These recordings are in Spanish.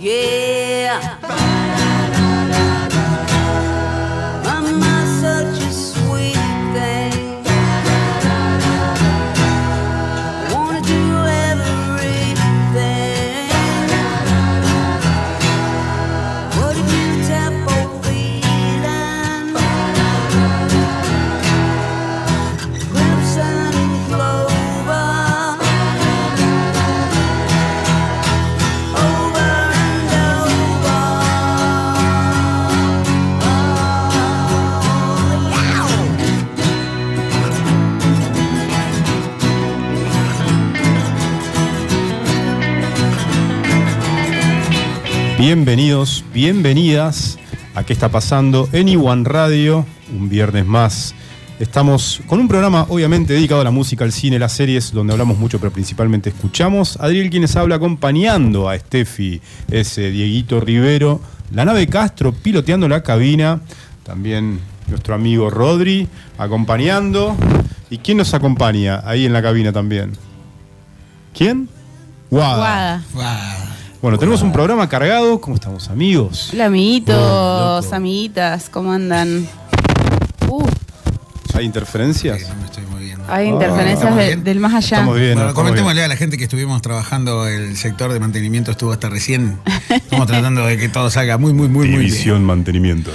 Yeah. Bienvenidos, bienvenidas a qué está pasando en Iwan Radio, un viernes más. Estamos con un programa obviamente dedicado a la música, al cine, las series, donde hablamos mucho, pero principalmente escuchamos. Adriel quienes habla acompañando a Steffi, ese Dieguito Rivero, la nave Castro piloteando la cabina, también nuestro amigo Rodri acompañando. ¿Y quién nos acompaña ahí en la cabina también? ¿Quién? Guada. Guada. Bueno, tenemos un programa cargado. ¿Cómo estamos, amigos? Hola, amiguitos, Oh, loco. amiguitas, ¿cómo andan? Uh, ¿Hay interferencias? No me estoy moviendo. hay Ah, interferencias ¿estamos de- bien? del más allá. Estamos bien. Bueno, estamos comentémosle bien. a la gente que estuvimos trabajando, el sector de mantenimiento estuvo hasta recién. Estamos tratando de que todo salga muy, muy, muy, muy bien. División mantenimiento.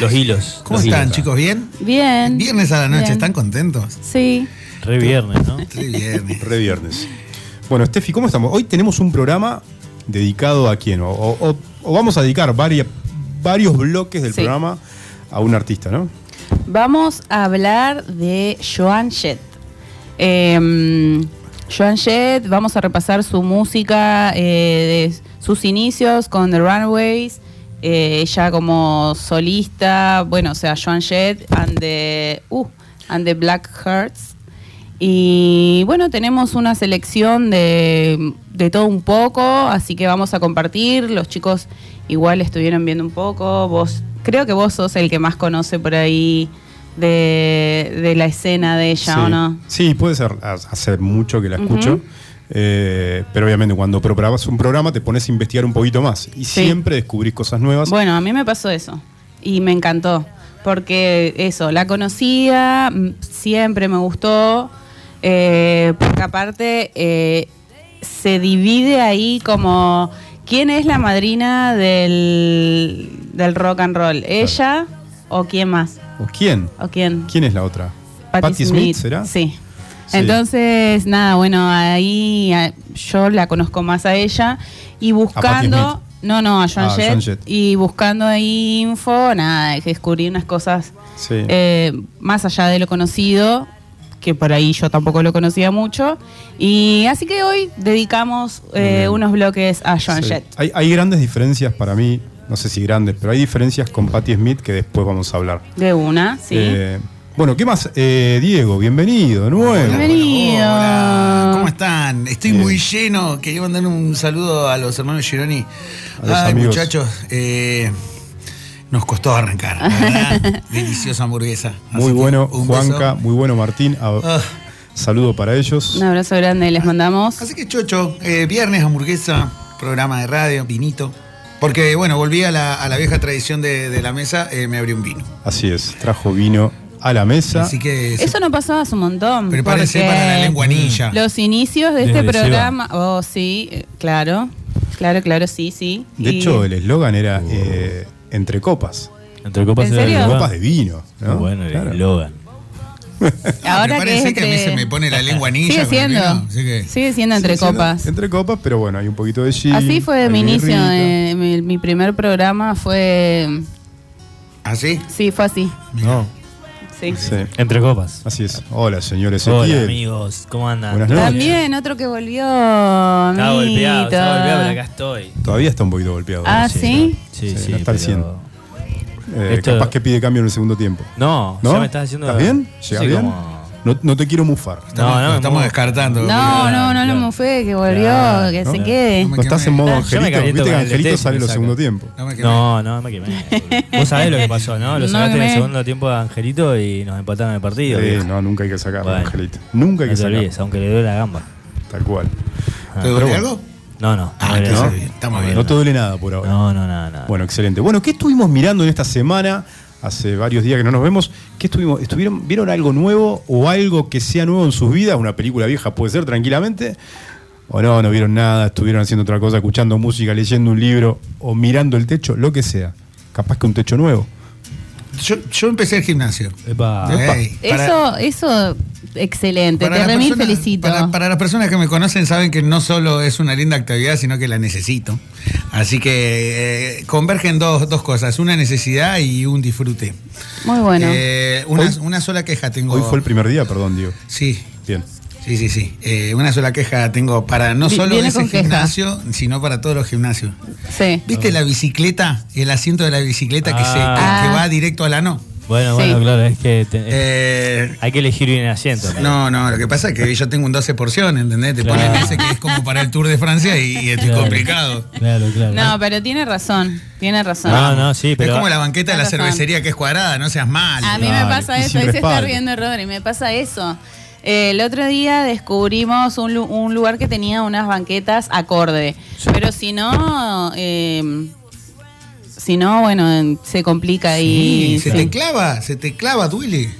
Los hilos. ¿Cómo los están, hilos. chicos? ¿Bien? Bien. Viernes a la noche, Bien. ¿están contentos? Sí. Re viernes, ¿no? Sí, viernes. Re viernes. Bueno, Steffi, ¿cómo estamos? Hoy tenemos un programa dedicado a quién? O, o- o vamos a dedicar varia- varios bloques del Sí. programa a un artista, ¿no? Vamos a hablar de Joan Jett. Eh, Joan Jett, vamos a repasar su música, eh, de sus inicios con The Runaways, eh, ella como solista, bueno, o sea, Joan Jett and the, uh, and the Black Hearts. Y bueno, tenemos una selección de, de todo un poco, así que vamos a compartir. Los chicos igual estuvieron viendo un poco. Vos, creo que vos sos el que más conoce por ahí de, de la escena de ella, sí. ¿o no? Sí, puede ser. ha- Hace mucho que la escucho. Eh, pero obviamente cuando preparas un programa te pones a investigar un poquito más. Y Sí. siempre descubrís cosas nuevas. Bueno, a mí me pasó eso y me encantó, porque eso, la conocía, mm, siempre me gustó, eh, porque aparte eh, se divide ahí como, ¿quién es la madrina del, del rock and roll? ¿Ella o quién más? ¿O quién? ¿O quién? ¿Quién es la otra? Patti Smith, ¿será? Sí. Sí. Entonces, nada, bueno, ahí yo la conozco más a ella y buscando, no, no, a Joan Ah, Jett, y buscando ahí info, nada, descubrí unas cosas Sí. eh, más allá de lo conocido, que por ahí yo tampoco lo conocía mucho, y así que hoy dedicamos eh, unos bloques a Joan Sí. Jett. Hay, hay grandes diferencias para mí, no sé si grandes, pero hay diferencias con Patti Smith que después vamos a hablar. De una, sí. Eh, bueno, ¿qué más? Eh, Diego, bienvenido, de nuevo. Bienvenido. Hola, ¿cómo están? Estoy Bien. muy lleno. Quería mandar un saludo a los hermanos Gironi. A los Ay, amigos. muchachos, eh, nos costó arrancar. la ¿verdad? Deliciosa hamburguesa. Así Muy bueno, un beso. Juanca, muy bueno, Martín. A- Ah. Saludo para ellos. Un abrazo grande les mandamos. Así que, Chocho, eh, viernes, hamburguesa, programa de radio, vinito. Porque, bueno, volví a la, a la vieja tradición de, de la mesa, eh, me abrí un vino. Así es, trajo vino a la mesa. Así que, Eso no pasaba hace un montón. prepárense para la lenguanilla. Los inicios de este Desde programa. Oh, sí, eh, claro. Claro, claro, sí, sí. De Y- hecho, el eslogan era eh, entre copas. Entre copas ¿En serio? Copas de vino. ¿no? Muy Bueno, Claro. el Logan. ahora que es Prepárense que, a mí entre- se me pone la lengua anilla. Sigue siendo. vino, así que- Sigue siendo entre copas. Entre copas, pero bueno, hay un poquito de gin. Así fue mi inicio. eh, mi, mi primer programa fue. ¿Así? Sí, fue así. No. Sí. Sí, Entre copas. así es. Hola, señor Hola, amigos. ¿Cómo andan? También otro que volvió. Estaba golpeado, estaba golpeado, pero acá estoy. Todavía está un poquito golpeado. Ah, ¿sí? Sí, Sí, sí. no está al pero- 100. Eh, Esto- Capaz que pide cambio en el segundo tiempo. No, ¿No? ya me estás haciendo. ¿Estás bien? Sí, ¿Llega bien? como- No, no te quiero mufar. Estamos, No, no, estamos no. descartando. No, no, no lo mufé, que volvió, Claro, que ¿no? se quede. No No estás en modo me angelito. Viste que angelito sale en los segundo tiempo. No me quemé. No, no, me quemé. Vos sabés lo que pasó, ¿no? Lo No sacaste en el segundo tiempo de Angelito y nos empataron el partido. Sí, no, nunca hay que sacarlo, Bueno. Angelito. Nunca hay no que te olvides, sacarlo. aunque le duele la gamba. Tal cual. ¿Te Pero duele algo? No, no. Ah, no, bien. No te duele nada por ahora. No, no, nada, nada. Bueno, excelente. Bueno, ¿qué estuvimos mirando en esta semana? Hace varios días que no nos vemos. ¿Qué estuvimos? ¿Estuvieron, ¿Vieron algo nuevo o algo que sea nuevo en sus vidas? Una película vieja puede ser tranquilamente. O no, no vieron nada, estuvieron haciendo otra cosa, escuchando música, leyendo un libro o mirando el techo, lo que sea. Capaz que un techo nuevo. Yo, yo empecé el gimnasio. Epa. Ey, para- Eso, eso, excelente. para Te personas- felicito. Para, para las personas que me conocen saben que no solo es una linda actividad, sino que la necesito. Así que eh, convergen dos, dos cosas, una necesidad y un disfrute. Muy bueno. Eh, una, Hoy- una sola queja tengo. Hoy fue el primer día, perdón, Diego. Sí, Bien. Sí, sí, sí. Eh, una sola queja tengo para no solo viene ese queja. gimnasio, sino para todos los gimnasios. sí. ¿Viste la bicicleta? El asiento de la bicicleta que, se, que- Ah. que va directo al ano. Bueno, Sí. bueno, claro, es que te- Eh, hay que elegir bien el asiento. No, no, lo que pasa es que yo tengo un 12 porción, ¿entendés? Te Claro. ponen ese que es como para el Tour de Francia y, y es Claro. complicado. Claro, claro. No, pero tiene razón. Tiene razón. No, no, sí, pero. es como la banqueta de la razón. cervecería que es cuadrada, no seas mal. A mí me pasa eso, ahí se está riendo Rodri, me pasa eso. Eh, el otro día descubrimos un, lu- un lugar que tenía unas banquetas acorde, pero si no, eh, si no, bueno, en- se complica Sí, y se sí. te clava, se te clava, duele.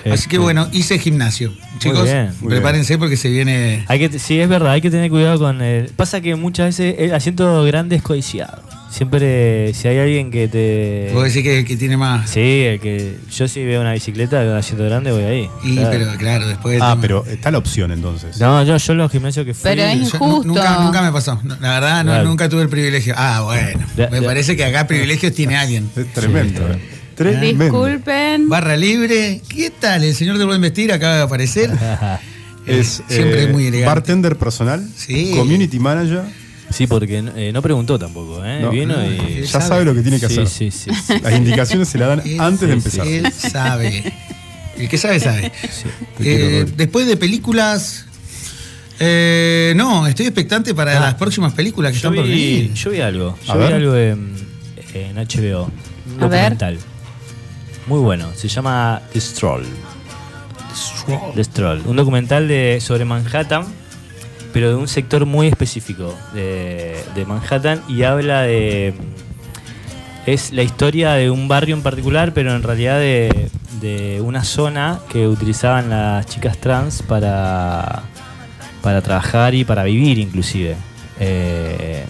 Así Este, que bueno, hice gimnasio. Chicos, bien, muy prepárense porque se viene. Hay que, sí, es verdad, hay que tener cuidado con el. Pasa que muchas veces el asiento grande es codiciado. Siempre, si hay alguien que te. Vos decís que, que tiene más. Sí, el que yo si veo una bicicleta con asiento grande voy ahí. Y, Claro. pero claro, después. Ah, pero está la opción entonces. No, yo, yo los gimnasios que fui. Pero es injusto. nunca, nunca me pasó. La verdad, no, Claro. nunca tuve el privilegio. Ah, bueno. Me parece que acá privilegios tiene alguien. Es tremendo. Sí, eh. Tremendo. Disculpen. Barra libre. ¿Qué tal? El señor del buen vestir acaba de aparecer. Es Siempre eh, muy elegante. bartender personal, Sí. community manager. Sí, porque eh, no preguntó tampoco, ¿eh? No, Vino no, y. Ya sabe lo que tiene que Sí, hacer. sí, sí, sí. Las indicaciones se la dan Él- antes de empezar. Él sabe. El que sabe, sabe. Eh, después de películas. eh, no, estoy expectante para Ah. las próximas películas que Yo están por venir. yo vi algo. A Yo vi ver. algo en, en HBO. Un documental. Muy bueno. Se llama The Stroll. The Stroll. Un documental de, sobre Manhattan, pero de un sector muy específico de, de Manhattan y habla de. Es la historia de un barrio en particular, pero en realidad de, de una zona que utilizaban las chicas trans para, para trabajar y para vivir inclusive. Eh,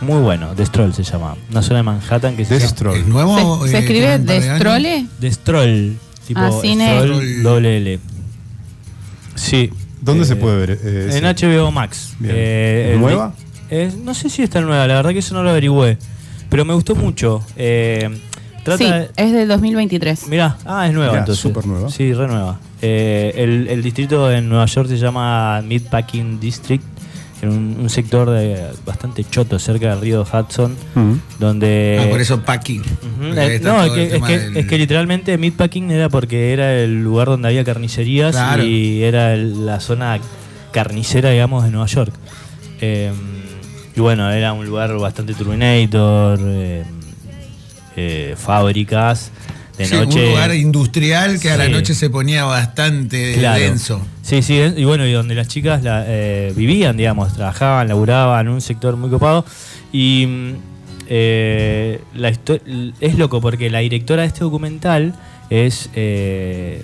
muy bueno, The Stroll se llama. Una zona de Manhattan que se The llama Stroll. ¿Es nuevo? ¿Se, se Eh, escribe años. Destrole? The Stroll. Tipo Ah. Stroll, doble L. Sí. ¿Dónde Eh, se puede ver? eh, en ese? HBO Max. Bien. Eh, ¿Nueva? eh, no sé si está nueva, la verdad que eso no lo averigüé. Pero me gustó mucho. Eh, trata Sí, de- es del 2023. Mirá, ah, es nueva Mirá, entonces. súper nueva. Sí, re nueva. Eh, el, el distrito en Nueva York se llama Meatpacking District, en un, un sector de, bastante choto cerca del río Hudson, donde... Ah, por eso packing. Eh, no, es que, es, que, del- es que literalmente Meatpacking era porque era el lugar donde había carnicerías Claro. y era el- la zona carnicera, digamos, de Nueva York. Eh, y bueno, era un lugar bastante Terminator, eh, eh, fábricas, de Sí, noche. un lugar industrial que a la noche se ponía bastante Claro. denso. Sí, sí, y bueno, y donde las chicas la, eh, vivían, digamos, trabajaban, laburaban, un sector muy copado. Y mm, eh, la es loco porque la directora de este documental es... eh,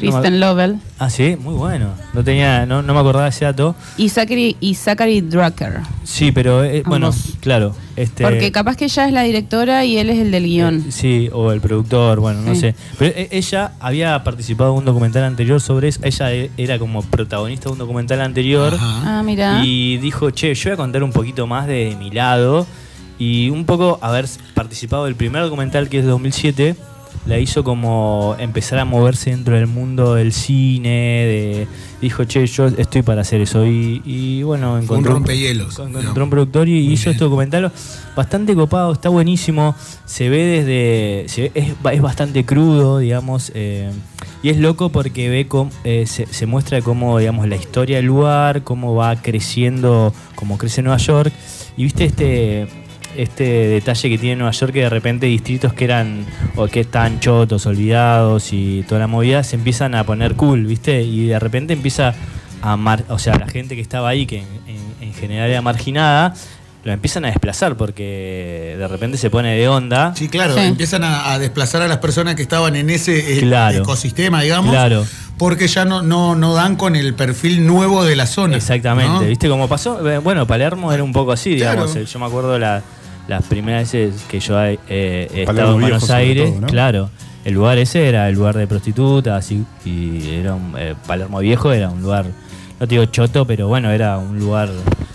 no me- Kristen Lovell ah, sí, muy bueno. No tenía, no, no me acordaba de ese dato. y Zachary, y Zachary Drucker. Sí, pero eh, bueno, claro. Este, Porque capaz que ella es la directora y él es el del guion. Eh, sí, o el productor, bueno, no sé. Pero eh, ella había participado en un documental anterior sobre eso. Ella eh, era como protagonista de un documental anterior. Ajá. Ah, mira. Y dijo, che, yo voy a contar un poquito más de mi lado. Y un poco haber participado del primer documental que es de 2007, la hizo como empezar a moverse dentro del mundo del cine. De, dijo, che, yo estoy para hacer eso. Y, y bueno, Un encontró rompehielos. encontró digamos. un productor y Muy hizo bien. este documental bastante copado, está buenísimo. Se ve desde. se ve- es, es bastante crudo, digamos. eh, y es loco porque ve cómo, eh, se, se muestra cómo, digamos, la historia del lugar, cómo va creciendo, cómo crece Nueva York. Y viste este. Este detalle que tiene Nueva York que de repente distritos que eran o que están chotos, olvidados y toda la movida se empiezan a poner cool, ¿viste? Y de repente empieza a mar, o sea, la gente que estaba ahí, que en, en- en general era marginada, lo empiezan a desplazar porque de repente se pone de onda. Sí, claro, Sí. empiezan a, a desplazar a las personas que estaban en ese eh, Claro. ecosistema, digamos, Claro. porque ya no, no, no dan con el perfil nuevo de la zona. Exactamente, ¿no? ¿viste cómo pasó? Eh, Bueno, Palermo era un poco así, digamos. Eh, Yo me acuerdo la- las primeras veces que yo eh, he Palermo estado en Buenos Aires, todo, ¿no? claro. El lugar ese era el lugar de prostitutas y, y era un, eh, Palermo Viejo era un lugar, no te digo choto, pero bueno, era un lugar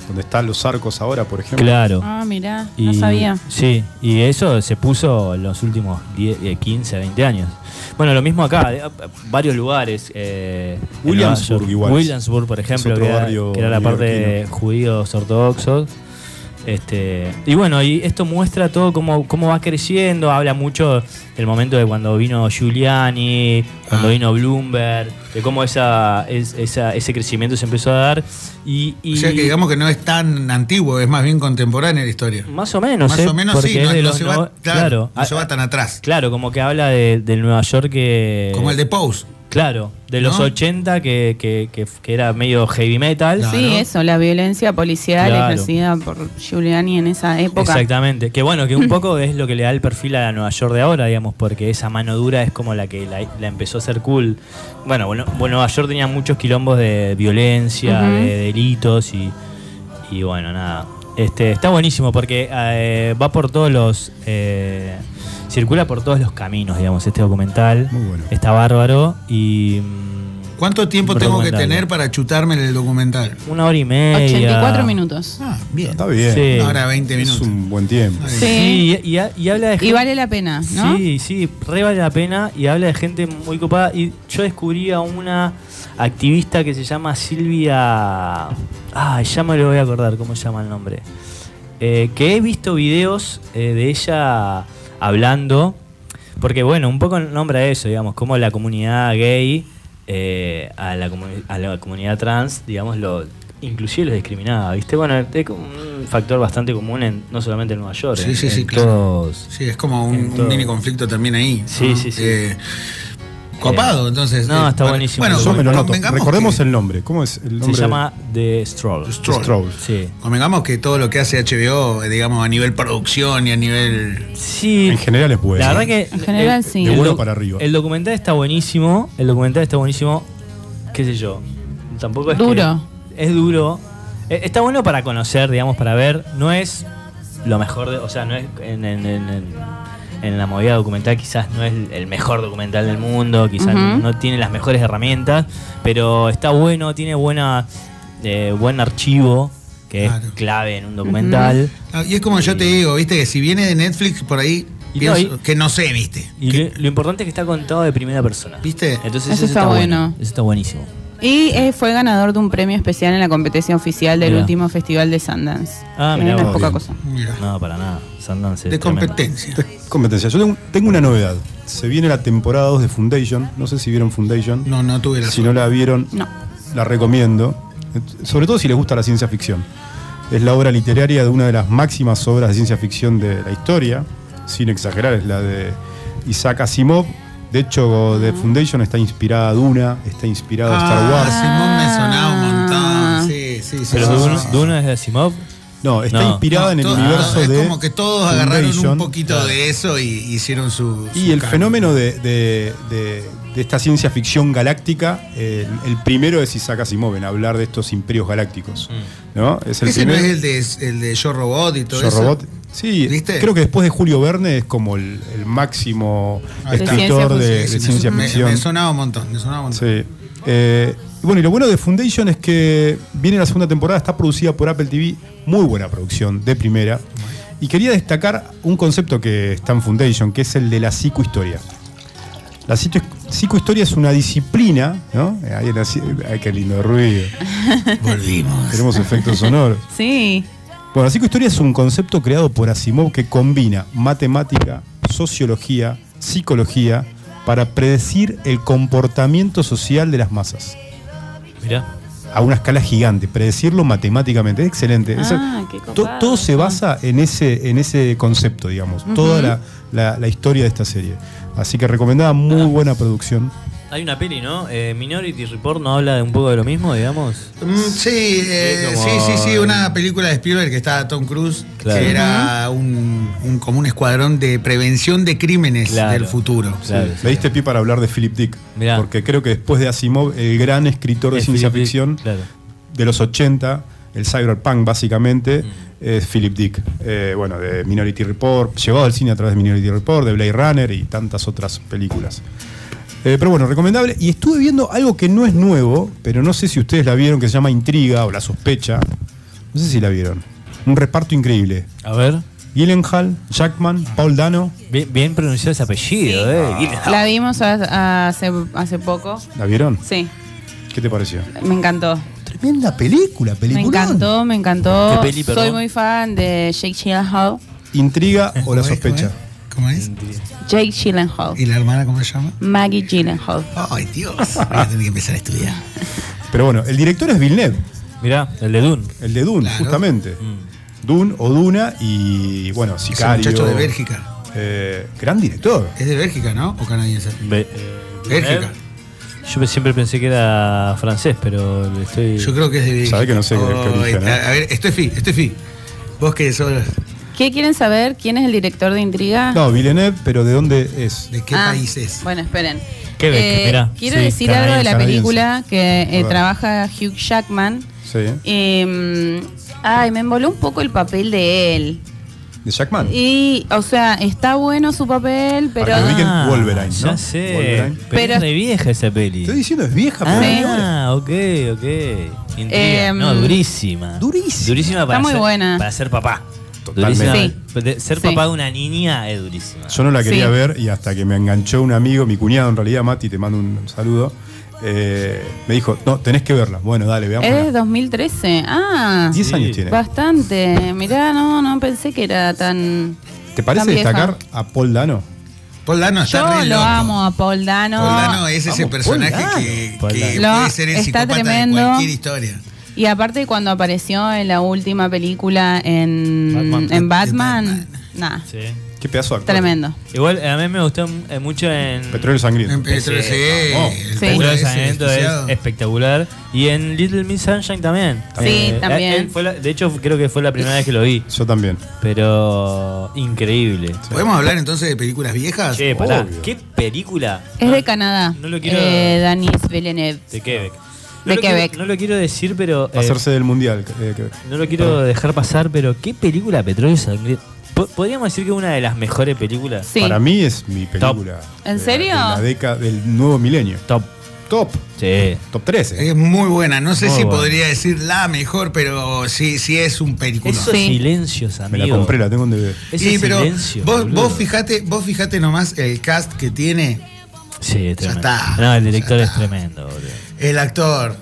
Donde están los arcos ahora, por ejemplo. claro. Ah, mirá, Y- no sabía. Sí, y eso se puso en los últimos 10, eh, 15, 20 años. Bueno, lo mismo acá, eh, varios lugares. eh, Williamsburg igual. Williamsburg, por ejemplo, que era, que era la parte de judíos ortodoxos. Este, y bueno, y esto muestra todo cómo, cómo va creciendo, habla mucho del momento de cuando vino Giuliani, cuando Ah. vino Bloomberg, de cómo esa, es- esa- ese crecimiento se empezó a dar. Y, y O sea que digamos que no es tan antiguo, es más bien contemporánea la historia. más o menos, más ¿eh? o menos sí, no, de no los se va, no- claro, no se va tan atrás. Claro, como que habla de- del Nueva York que. Como el de Pose. Claro, de los ¿No? 80 que, que, que- que era medio heavy metal. Claro. Sí, eso, la violencia policial Claro. ejercida por Giuliani en esa época. Exactamente. Que bueno, que un poco es lo que le da el perfil a la Nueva York de ahora, digamos, porque esa mano dura es como la que la, la empezó a ser cool. Bueno, bueno, bueno, Nueva York tenía muchos quilombos de violencia, de delitos y, y bueno, nada. Este, está buenísimo porque eh, va por todos los. eh, circula por todos los caminos, digamos, este documental. Muy bueno. Está bárbaro y. mm, ¿Cuánto tiempo tengo que tener para chutarme el documental? Una hora y media. 84 minutos. Ah, bien. Está bien. Sí. Una hora 20 minutos. Es un buen tiempo. Sí. Sí, y, y ha- y habla de Y gente- vale la pena, ¿no? Sí, sí, re vale la pena y habla de gente muy copada. Y yo descubrí a una activista que se llama Silvia. Ay, ya me lo voy a acordar cómo se llama el nombre. Eh, que he visto videos eh, de ella hablando. Porque, bueno, un poco nombra eso, digamos, como la comunidad gay eh, a, la comuni- a la comunidad trans, digamos, lo inclusive los discriminaba, ¿viste? Bueno, es como un factor bastante común en, no solamente en Nueva York, Sí, en- sí, sí, en claro. todos, Sí, es como un, En un todo. mini conflicto también ahí. Sí, ¿no? sí, sí. Eh, copado, entonces. No, eh, está buenísimo. Bueno, Yo me lo noto. Recordemos que- el nombre. ¿Cómo es el Se llama The Stroll. Stroll. Stroll. Sí. Convengamos que todo lo que hace HBO, eh, digamos, a nivel producción y a nivel. Sí. En general es bueno. La verdad que. En general, el- sí. De bueno para arriba. El documental está buenísimo. El documental está buenísimo. ¿Qué sé yo? Tampoco es. que- Duro. es duro. Eh, Está bueno para conocer, digamos, para ver. No es lo mejor de. O sea, no es. En, en- en- en- la movida documental quizás no es el mejor documental del mundo, quizás no tiene las mejores herramientas, pero está bueno, tiene buena eh, buen archivo, que Claro. es clave en un documental. Ah, Y es como yo te digo, viste, que si viene de Netflix por ahí, Y pienso no, y- que no sé, viste. Y Que- lo, lo importante es que está contado de primera persona. ¿Viste? Entonces Eso eso, está bueno. Eso está buenísimo. Y eh, fue ganador de un premio especial en la competencia oficial del Mirá. último festival de Sundance. Ah, Que mirá no es vos. poca Bien. cosa. Mira, No, para nada. Sundance es de tremendo. competencia. Competencia. Yo tengo, tengo una novedad. Se viene la temporada 2 de Foundation. No sé si vieron Foundation. No, no tuve la Si no suerte. la vieron, No. la recomiendo. Sobre todo si les gusta la ciencia ficción. Es la obra literaria de una de las máximas obras de ciencia ficción de la historia. Sin exagerar, es la de Isaac Asimov. De hecho, The Foundation está inspirada a Duna, está inspirada a Star Ah, Wars. Simón me sonaba un Ah. montón. Sí, sí, sí. Pero sí, sí. Dune es de Asimov. No, está No. inspirada en el todo- universo es de. como que todos agarraron un poquito de eso y hicieron su. Y el fenómeno de, de- de- de esta ciencia ficción galáctica, eh, el, el primero es Isaac Asimov en hablar de estos imperios galácticos. ¿no? Es el Ese no primero. es el de, el de Yo Robot y todo Yo eso. Robot. Sí, ¿Viste? creo que después de Julio Verne es como el, el máximo escritor De de, ciencia me, ficción. Me sonaba un montón, me sonaba un montón. Sí. Eh, bueno, y lo bueno de Foundation es que viene la segunda temporada, está producida por Apple TV, muy buena producción, de primera. Y quería destacar un concepto que está en Foundation, que es el de la psicohistoria. La psico- psicohistoria es una disciplina, ¿no? Ay, qué lindo ruido. Volvimos. Tenemos efectos sonoros. Sí. Bueno, la psicohistoria es un concepto creado por Asimov que combina matemática, sociología, psicología para predecir el comportamiento social de las masas. Mirá. A una escala gigante, predecirlo matemáticamente. Es excelente. Esa- Ah, qué to- copado todo se basa en ese, en ese concepto, digamos. Toda la, la- la historia de esta serie. Así que recomendada, muy buena producción. Hay una peli, ¿no? Eh, Minority Report no habla de un poco de lo mismo, digamos. Mm, sí, eh, Sí, como- sí, sí, sí, una película de Spielberg que estaba Tom Cruise, Claro. que era un, un- como un escuadrón de prevención de crímenes Claro. del futuro. Claro, Sí. diste pie para hablar de Philip Dick. Mirá. Porque creo que después de Asimov, el gran escritor de Es ciencia Philip ficción Claro. de los 80, el cyberpunk básicamente, Mm. es Philip Dick. Eh, bueno, de Minority Report, llevado al cine a través de Minority Report, de Blade Runner y tantas otras películas. Eh, pero bueno, recomendable. Y estuve viendo algo que no es nuevo, pero no sé si ustedes la vieron, que se llama Intriga o La Sospecha. No sé si la vieron. Un reparto increíble. A ver. Gyllenhaal, Jackman, Paul Dano. Bien, bien pronunciado ese apellido, ¿eh? Gyllenhaal. La vimos hace, hace poco. ¿La vieron? Sí, ¿Qué te pareció? me encantó. Tremenda película, Me película. encantó, me encantó. ¿Qué peli, Soy muy fan de Jake Gyllenhaal. Intriga o La. Sospecha. ¿Cómo es? Jake Gyllenhaal. ¿Y la hermana cómo se llama? Maggie Gyllenhaal. Ay, Dios, voy a tener que empezar a estudiar. Pero bueno, el director es Villeneuve, Mirá, el de Dune. el de Dune, Claro. justamente. Mm. Dune o Duna y bueno, Es un Sicario. muchacho de Bélgica. Eh, gran director. ¿Es de Bélgica, no? ¿O canadiense? Be- eh, Bélgica. Yo siempre pensé que era francés, pero le estoy. Yo creo que es de Bélgica. Sabe que no sé qué- qué origen, ¿eh? A ver, Estefi, Estefi. Vos que sos. ¿Qué quieren saber? ¿Quién es el director de Intriga? No, Villeneuve, pero ¿de dónde es? ¿De qué Ah, país es? Bueno, esperen. Mirá. Quiero Sí, decir algo de la canadiense. película que eh, trabaja Hugh Jackman. Sí. Eh, ay, me emboló un poco el papel de él. ¿De Jackman? Y, o sea, está bueno su papel, pero. Para que ubiquen Ah, Wolverine, ¿no? Ya sé. Wolverine. Pero, Pero- es de vieja esa peli. Estoy diciendo, es vieja, buena. Ah, ok, ok. Intriga. Em, no, durísima. durísima. Durísima para Está muy ser, buena. Para ser papá. Totalmente. Ser Sí. papá de una niña es durísima. Yo no la quería Sí. ver y hasta que me enganchó un amigo, mi cuñado en realidad, Mati, te mando un saludo, eh, me dijo, no, tenés que verla. Bueno, dale, veamos. Es de 2013. Ah, 10 Sí. años tiene. bastante. Mirá, no, no pensé que era tan. ¿Te parece tan vieja. destacar a Paul Dano? Paul Dano está Yo re lo loco. amo a Paul Dano. Paul Dano es ese Vamos, personaje Paul Dano. que, Paul que Dano. puede ser el está psicópata tremendo. de cualquier historia. Y aparte cuando apareció en la última película en Batman. en Batman, Batman. nah, Sí. Qué pedazo de actor. tremendo. Igual a mí me gustó eh, mucho en. Petróleo sangriento. En Petro, Sí, sí, es espectacular. Y en Little Miss Sunshine también. Sí, Eh, también. él fue la- de hecho, creo que fue la primera vez que lo vi. Yo también. Pero increíble. ¿Podemos hablar entonces de películas viejas? Che, pará. ¿qué película? Es de Canadá. No lo quiero. Eh, Denis Villeneuve. de Quebec. De No lo quiero- Quebec. no lo quiero decir, pero. eh, Hacerse del mundial. eh, no lo quiero dejar pasar, pero ¿qué película Petróleo Sangriento? Po- Podríamos decir que es una de las mejores películas. Sí. Para mí es mi película. ¿En de- serio? De la década del nuevo milenio. Top. Top. Sí. Top 13. Es muy buena. No sé Muy si buena. podría decir la mejor, pero sí, sí es un película. Esos Sí. silencios, Me amigo. la compré, la tengo en DVD. Ese Sí, pero silencio. vos, boludo. vos fijate, vos fijate nomás el cast que tiene Sí, es Ya tremendo. está. No, el director Ya es tremendo, boludo. el actor.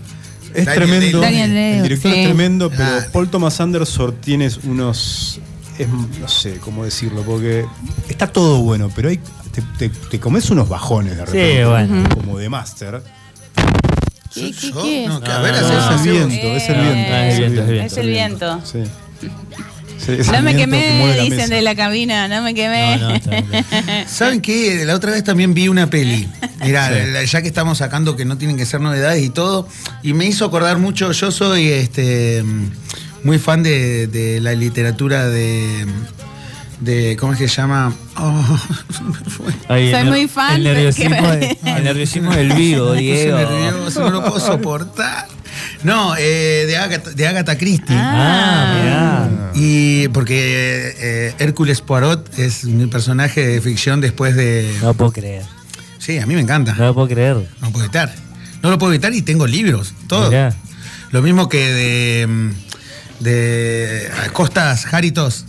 Es Daniel tremendo. Daniel Day- El director sí. es tremendo, pero Ah. Paul Thomas Anderson tiene unos. es- no sé cómo decirlo, porque está todo bueno, pero hay, te, te- te comes unos bajones de repente. bueno. Como de Master. ¿Qué, qué, qué? No, que a ver, no, no, es el viento, es el viento. Ah, es el viento, es el Es el viento. Sí. Sí, No me que quemé, dicen de la cabina, no me quemé. No, no. ¿Saben qué? La otra vez también vi una peli. Mirá, ya que estamos sacando que no tienen que ser novedades y todo, y me hizo acordar mucho, yo soy este muy fan de, de la literatura de, de. ¿Cómo es que se llama? Oh, se me fue. Ay, Soy el- muy fan El nerviosismo, de- el nerviosismo del vivo, Diego. nervioso, no lo puedo soportar. No, eh, de, Agatha, de Agatha Christie. Ah, mirá. Y porque eh, Hércules Poirot es mi personaje de ficción después de. No lo puedo creer. Sí, a mí me encanta. No lo puedo creer. No lo puedo evitar. No lo puedo evitar y tengo libros, todo. Mirá. Lo mismo que de, de Costas Jaritos,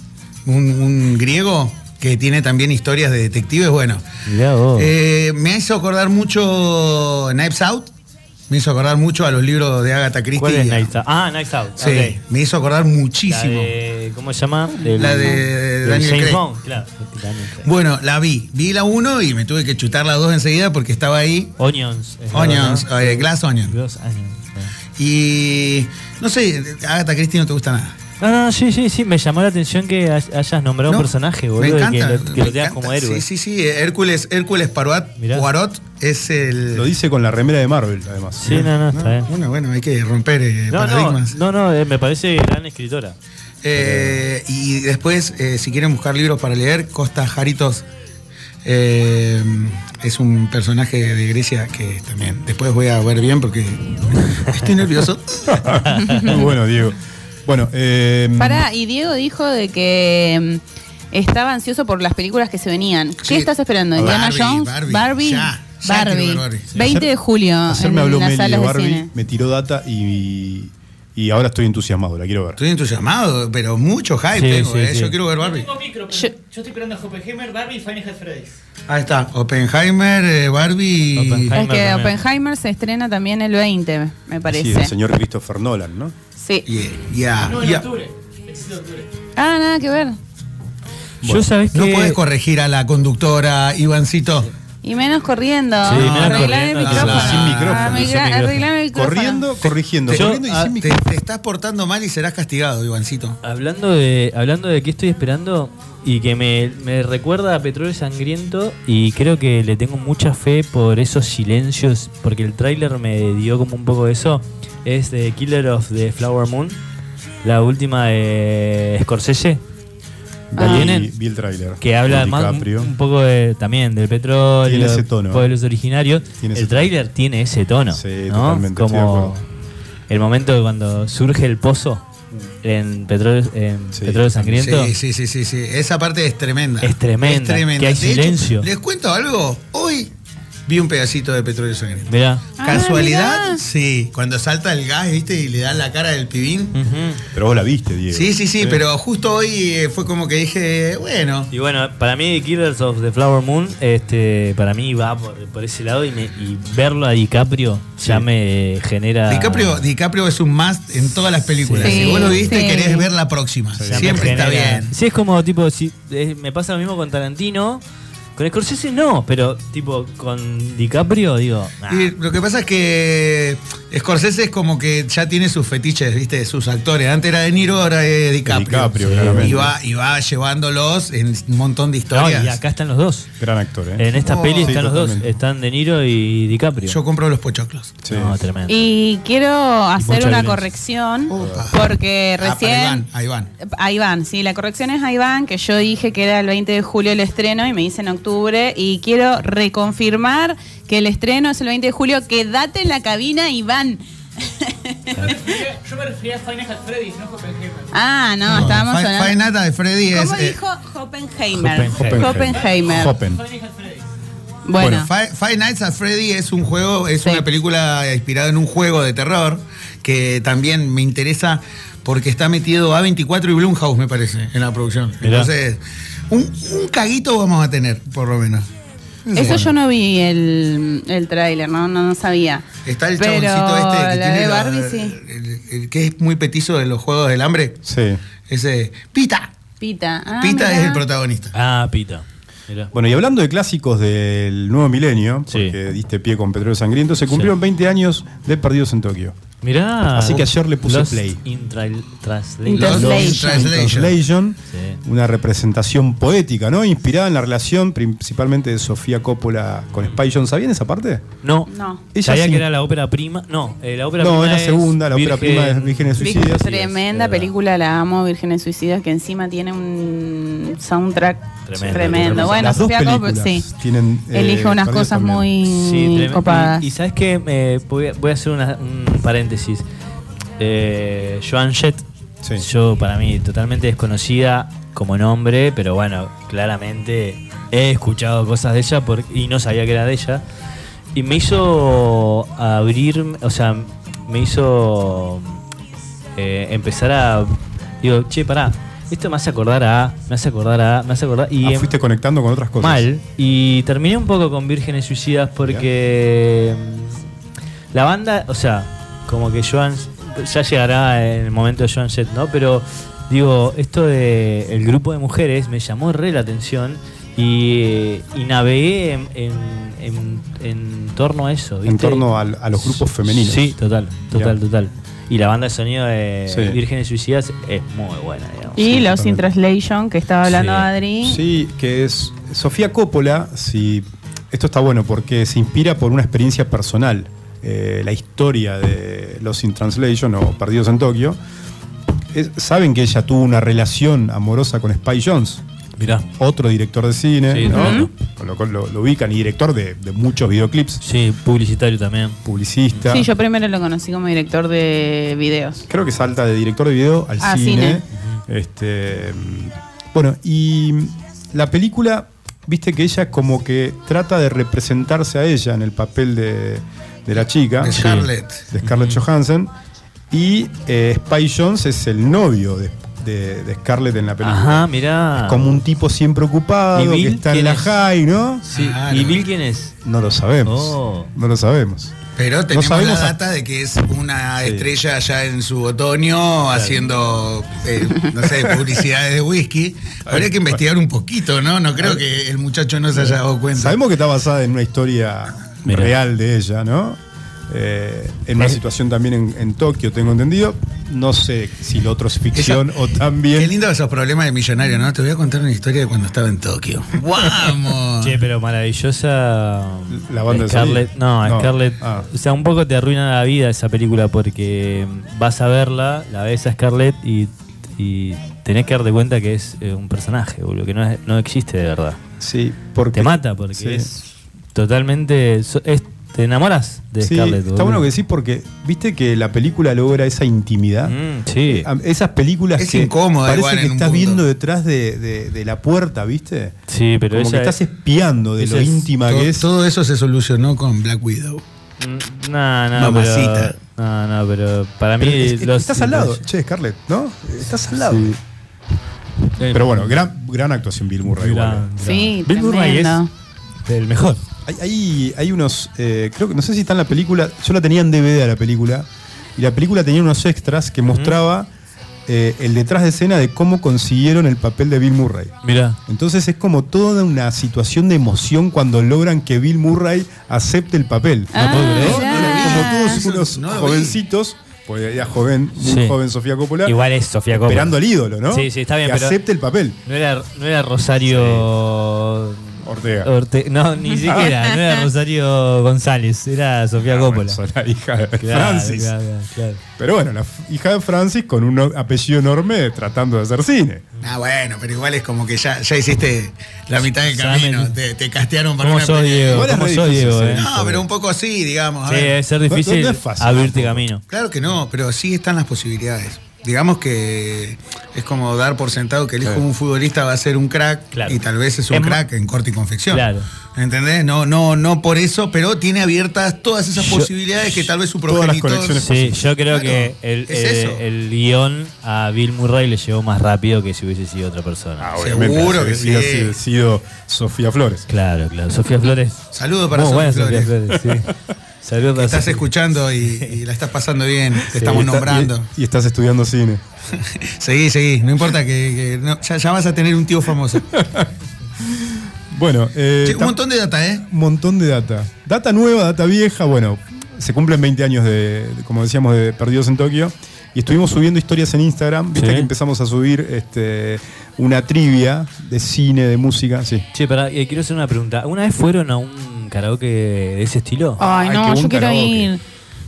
un, un griego que tiene también historias de detectives. Bueno, Mirá vos. eh, me hizo acordar mucho Knives Out. Me hizo acordar mucho a los libros de Agatha Christie. ¿Cuál es Night Out? Ah, Night Out. Sí, me hizo acordar La muchísimo. de, ¿Cómo se llama? La de Daniel Craig. Bond, claro. Bueno, la vi. Vi la 1 y me tuve que chutar la 2 enseguida porque estaba ahí. Onions. es la Onions, verdad, ¿no? eh, Glass Onion. Glass. Y no sé, Agatha Christie no te gusta nada. No, no, sí, sí, sí, me llamó la atención que hay- hayas nombrado ¿No? un personaje, Me boludo, y que encanta. lo, que me lo tengas encanta. como héroe. Sí, sí, sí. Hércules, Hércules Poirot, Mirá. Poirot es el. Lo dice con la remera de Marvel, además. Sí, no, no, está bien. Bueno, bueno, hay que romper eh, No, no, paradigmas. no, no, eh, me parece gran escritora. Eh, y después, eh, si quieren buscar libros para leer, Costa Jaritos eh, es un personaje de Grecia que también después voy a ver bien porque estoy nervioso. Muy bueno, Diego. Bueno, eh, Pará, y Diego dijo de que mm, estaba ansioso por las películas que se venían. ¿Qué Sí. estás esperando? ¿Indiana Barbie, Jones? Barbie, Barbie. ya, ya Barbie. quiero ver Barbie. 20 de julio ayer en me habló Meli de Barbie, cine. me tiró data y, y ahora estoy entusiasmado, la quiero ver. Estoy entusiasmado, pero mucho hype Sí, tengo, sí, eh. sí. Yo quiero ver Barbie. tengo micro, pero Yo- yo, estoy esperando a Oppenheimer, Barbie y Final Freddy's. Ahí está, Oppenheimer, eh, Barbie. Oppenheimer. Es que también. Oppenheimer se estrena también el 20, me Sí, parece. el señor Christopher Nolan, ¿no? Sí. Yeah, yeah, No, en yeah. octubre. 26 de octubre. Ah, nada que ver. Yo sabés que. No puedes corregir a la conductora, Ivancito. Y menos corriendo. Sí, menos Arreglar el corriendo, micrófono. sí, sin micrófono, Ah, sin migra- micrófono. arreglar el micrófono. Corriendo, corrigiendo, Yo- corriendo y ah, sin Te, micrófono. te estás portando mal y serás castigado, Ivancito. Hablando de, hablando de qué estoy esperando y que me, me recuerda a Petróleo Sangriento y creo que le tengo mucha fe por esos silencios, porque el tráiler me dio como un poco eso, es The Killer of the Flower Moon, la última de Scorsese, ¿La Ah. tienen? Vi, vi el tráiler. que habla más un, poco de, también del petróleo, Tiene ese tono, pueblos originarios. Tiene el tráiler tiene ese tono, Sí, ¿no? totalmente, Como el momento cuando surge el pozo en Petróleo, en Sí, petróleo Sangriento. Sí, sí, sí, sí, sí. Esa parte es tremenda. Es tremenda, que hay De hecho, silencio. les cuento algo. Hoy vi un pedacito de petróleo sangriento. Mirá. Ah, ¿Casualidad? mirá. Sí. Cuando salta el gas, ¿viste? Y le da la cara del pibín. Pero vos la viste, Diego. Sí, sí, sí, pero justo hoy eh, fue como que dije, bueno. Y bueno, para mí Killers of the Flower Moon, este, para mí va por, por ese lado y, me- y verlo a DiCaprio ya me genera. DiCaprio, DiCaprio es un must en todas las películas. Sí. si vos lo viste, Sí. querés ver la próxima. Siempre está bien. Sí, es como tipo, si, eh, me pasa lo mismo con Tarantino. Con Scorsese no, pero tipo con DiCaprio digo. nah. Y lo que pasa es que Scorsese es como que ya tiene sus fetiches, ¿viste? Sus actores. Antes era De Niro, ahora es DiCaprio. DiCaprio, Sí. claramente. Y va, y va llevándolos en un montón de No, historias. y acá están los dos. Gran actor, ¿eh? En esta Oh. peli Sí, están los dos. totalmente. Están De Niro y DiCaprio. Yo compro los pochoclos. Sí. No, tremendo. Y quiero hacer mucha una corrección Opa. porque Ah, recién... Iván, a Iván. A Iván, sí, la corrección es a Iván, que yo dije que era el 20 de julio el estreno y me dice en octubre. Y quiero reconfirmar que el estreno es el 20 de julio. Quédate en la cabina, Iván. Yo me refería, yo me refería a Final Fantasy Freddy's, no Oppenheimer. Ah, no, estábamos Fi- hablando. Nights at Freddy es. ¿Cómo eh, dijo Oppenheimer? Oppenheimer. Oppenheimer. Final Fantasy Freddy's. Bueno, Five, Five Nights at Freddy es un juego, es Sí. una película inspirada en un juego de terror que también me interesa porque está metido A24 y Blumhouse, me parece, en la producción. Mirá. Entonces, un, un caguito vamos a tener, por lo menos. eso yo no vi el, el tráiler, ¿no? ¿no? No sabía. Está el Pero chaboncito este que la tiene de la- Barbie, sí. el- el que es muy petizo de los juegos del hambre. Sí. Ese. Pita. Pita. Ah, Pita mirá. es el protagonista. Ah, Pita. Mirá. Bueno, y hablando de clásicos del nuevo milenio, Sí. porque diste pie con Petróleo Sangriento, se cumplieron 20 años de Perdidos en Tokio. Mirá. Así que ayer le puse Lost play. in Tra- Translation. Sí. una representación poética, ¿no? Inspirada en la relación principalmente de Sofía Coppola con Spy Jones. ¿Sabían esa parte? No. No. Ella Sabía sí. que era la ópera prima. No, eh, la ópera No, prima es la segunda, la ópera prima de Vírgenes Suicidas. Tremenda es película, la amo, Vírgenes Suicidas, que encima tiene un soundtrack Tremendo. Bueno, Las dos Sofía Coppola, películas sí. tienen, eh, Elige unas cosas también. muy Sí, tremendo. copadas. Y, y sabes que voy, a- voy a hacer una- un paréntesis. Eh, Joan Jett, Sí. yo para mí totalmente desconocida como nombre, pero bueno, claramente he escuchado cosas de ella por- y no sabía que era de ella. Y me hizo abrir, o sea, me hizo eh, empezar a. Digo, che, pará, esto me hace acordar a. Me hace acordar a. Me hace acordar. Y Ah, em- fuiste conectando con otras cosas. Mal. Y terminé un poco con Vírgenes Suicidas porque mm, la banda, o sea, como que Joan, ya llegará en el momento de Joan Jett, ¿no? Pero digo, esto de el grupo de mujeres me llamó re la atención y, y navegué en, en, en- en torno a eso. En torno al- a, los grupos femeninos. Sí, total, total, total. Y la banda de sonido de Sí. Vírgenes Suicidas es muy buena, digamos. Y Sí, los in. Translation, que estaba hablando Sí. Adri. Sí, que es Sofía Coppola, si esto está bueno porque se inspira por una experiencia personal. Eh, la historia de Los in Translation o Perdidos en Tokio. Es- Saben que ella tuvo una relación amorosa con Spy Jones, Mirá. otro director de cine, Sí, ¿no? tremendo. con lo cual lo, lo ubican, y director de, de muchos videoclips, Sí, publicitario también. publicista. Sí, yo primero lo conocí como director de videos. Creo que salta de director de video al Ah, cine. cine. Este, bueno, y la película, viste que ella como que trata de representarse a ella en el papel de, de la chica. De. Scarlett. De Scarlett Johansson. Y eh, Spy Jones es el novio de, de- de Scarlett en la película. Ajá, mirá. Es como un tipo siempre ocupado, ¿Y que está en la es? high, ¿no? Sí. ¿Y Bill quién es? No lo sabemos. Oh. No lo sabemos. Pero tenemos sabemos la a- data de que es una Sí. estrella ya en su otoño haciendo, eh, no sé, publicidades de whisky. Habría que investigar un poquito, ¿no? No creo que el muchacho no se haya dado cuenta. Sabemos que está basada en una historia Mirá. real de ella, ¿no? Eh, en una Es- situación también en, en Tokio, tengo entendido. No sé si lo otro es ficción o también. Qué lindo esos problemas de millonario, ¿no? Te voy a contar una historia de cuando estaba en Tokio. ¡Vamos! Che, pero maravillosa. La banda de Scarlett. sonido. No, No. Scarlett. Ah. O sea, un poco te arruina la vida esa película porque vas a verla, la ves a Scarlett y, y tenés que darte cuenta que es eh, un personaje, boludo, que no, es- no existe de verdad. Sí, porque. Te mata porque Sí. es totalmente. es- te enamoras de Sí, Scarlett. está bueno que decís porque viste que la película logra esa intimidad. Mm, sí. Esas películas Es que incómoda parece igual que estás punto. viendo detrás de, de- de la puerta, ¿viste? Sí, pero Como que ella estás es- espiando de lo es íntima todo, que es. todo eso se solucionó con Black Widow. Mm, No, no, Mamacita. pero. No, no, pero para mí. Pero es- es- los- estás al lado, che, Scarlett, ¿no? Estás al lado. Sí. Pero bueno, gran, gran actuación Bill Murray. igual, Gran, eh. gran. Sí, Bill Murray es el mejor. Hay, hay, hay unos, eh, creo que no sé si está en la película, yo la tenía en DVD a la película, y la película tenía unos extras que mostraba eh, el detrás de escena de cómo consiguieron el papel de Bill Murray. Mira. Entonces es como toda una situación de emoción cuando logran que Bill Murray acepte el papel. Ah, ¿no? Como todos unos no jovencitos, pues era joven, muy Sí. joven Sofía Coppola, Igual es Sofía Coppola. esperando al ídolo, ¿no? Sí, sí, está bien, Que pero- acepte el papel. No era, no era Rosario. Ortega. Orte- no, ni siquiera. No era Rosario González. Era Sofía Ah, Coppola. bueno, son la hija de Claro, Francis. claro, claro, claro. Pero bueno, la hija de Francis con un apellido enorme tratando de hacer cine. Ah, bueno, pero igual es como que ya, ya hiciste la mitad del camino. Te, te castearon para ¿Cómo una sos, pelea. Diego? Eh? No, pero un poco así, digamos. a Sí, ver. debe ser no- difícil no es fácil abrirte camino. Claro que no, pero sí están las posibilidades. Digamos que es como dar por sentado que el hijo de un futbolista va a ser un crack Claro. y tal vez es un Es crack en corte y confección. Claro. ¿Entendés? No, no, no por eso, pero tiene abiertas todas esas Yo- posibilidades que tal vez su Todas las progenitor. conexiones Sí, yo creo Claro, que el, es el- eso. el guion a Bill Murray le llegó más rápido que si hubiese sido otra persona. Ah, Seguro que si sí. hubiera sido, sido Sofía Flores. Claro, claro. Sofía Flores. Saludos para Sofía Flores. Sofía Flores, sí. Saludos Estás escuchando y, y la estás pasando bien, te estamos está- nombrando. Y, y estás estudiando cine. Seguí, seguí, no importa que, que no, ya, ya vas a tener un tío famoso. Bueno, eh, Che, un montón de data, ¿eh? un montón de data. Data nueva, data vieja. Bueno, se cumplen 20 años de, de, como decíamos, de Perdidos en Tokio. Y estuvimos subiendo historias en Instagram. Viste Sí. que empezamos a subir este, una trivia de cine, de música. Sí. Che, pará, eh, quiero hacer una pregunta. ¿Una vez fueron a un karaoke de ese estilo? Ay, Ay, no, yo quiero karaoke. ir.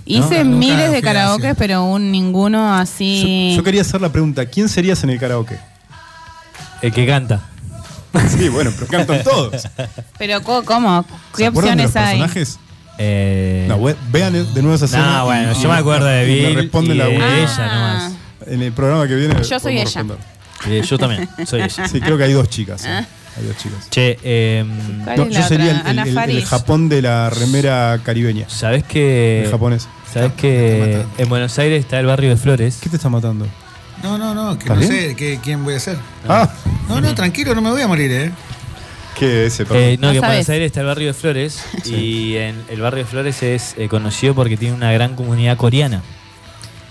Hice nunca miles de fui a karaoke, ese. pero un ninguno así. Yo, yo quería hacer la pregunta: ¿quién serías en el karaoke? El que canta. Sí, bueno, pero cantan todos. Pero co- ¿cómo? ¿Se ¿Qué acuerdan de opciones hay? personajes? Eh, No, we- vean de nuevo esa escena. no, bueno, y- yo me acuerdo de y me Bill responde y la de ella Ah. nomás. En el programa que viene. Yo soy podemos ella. responder. Eh, yo también, soy ella. Sí, creo que hay dos chicas. ¿eh? Hay dos chicas. Che, eh, ¿Cuál No, es yo sería el, el- el-. Japón de la remera caribeña. ¿sabés que. El japonés. ¿Sabés Me que en Buenos Aires está el barrio de Flores? ¿Qué te está matando? No, no, no, que ¿Estás no bien? sé qué, quién voy a ser. Ah, No, no, tranquilo, no me voy a morir, ¿eh? ¿qué ese, perdón? Eh, no, No que en sabes. Buenos Aires está el barrio de Flores y en el barrio de Flores es eh, conocido porque tiene una gran comunidad coreana.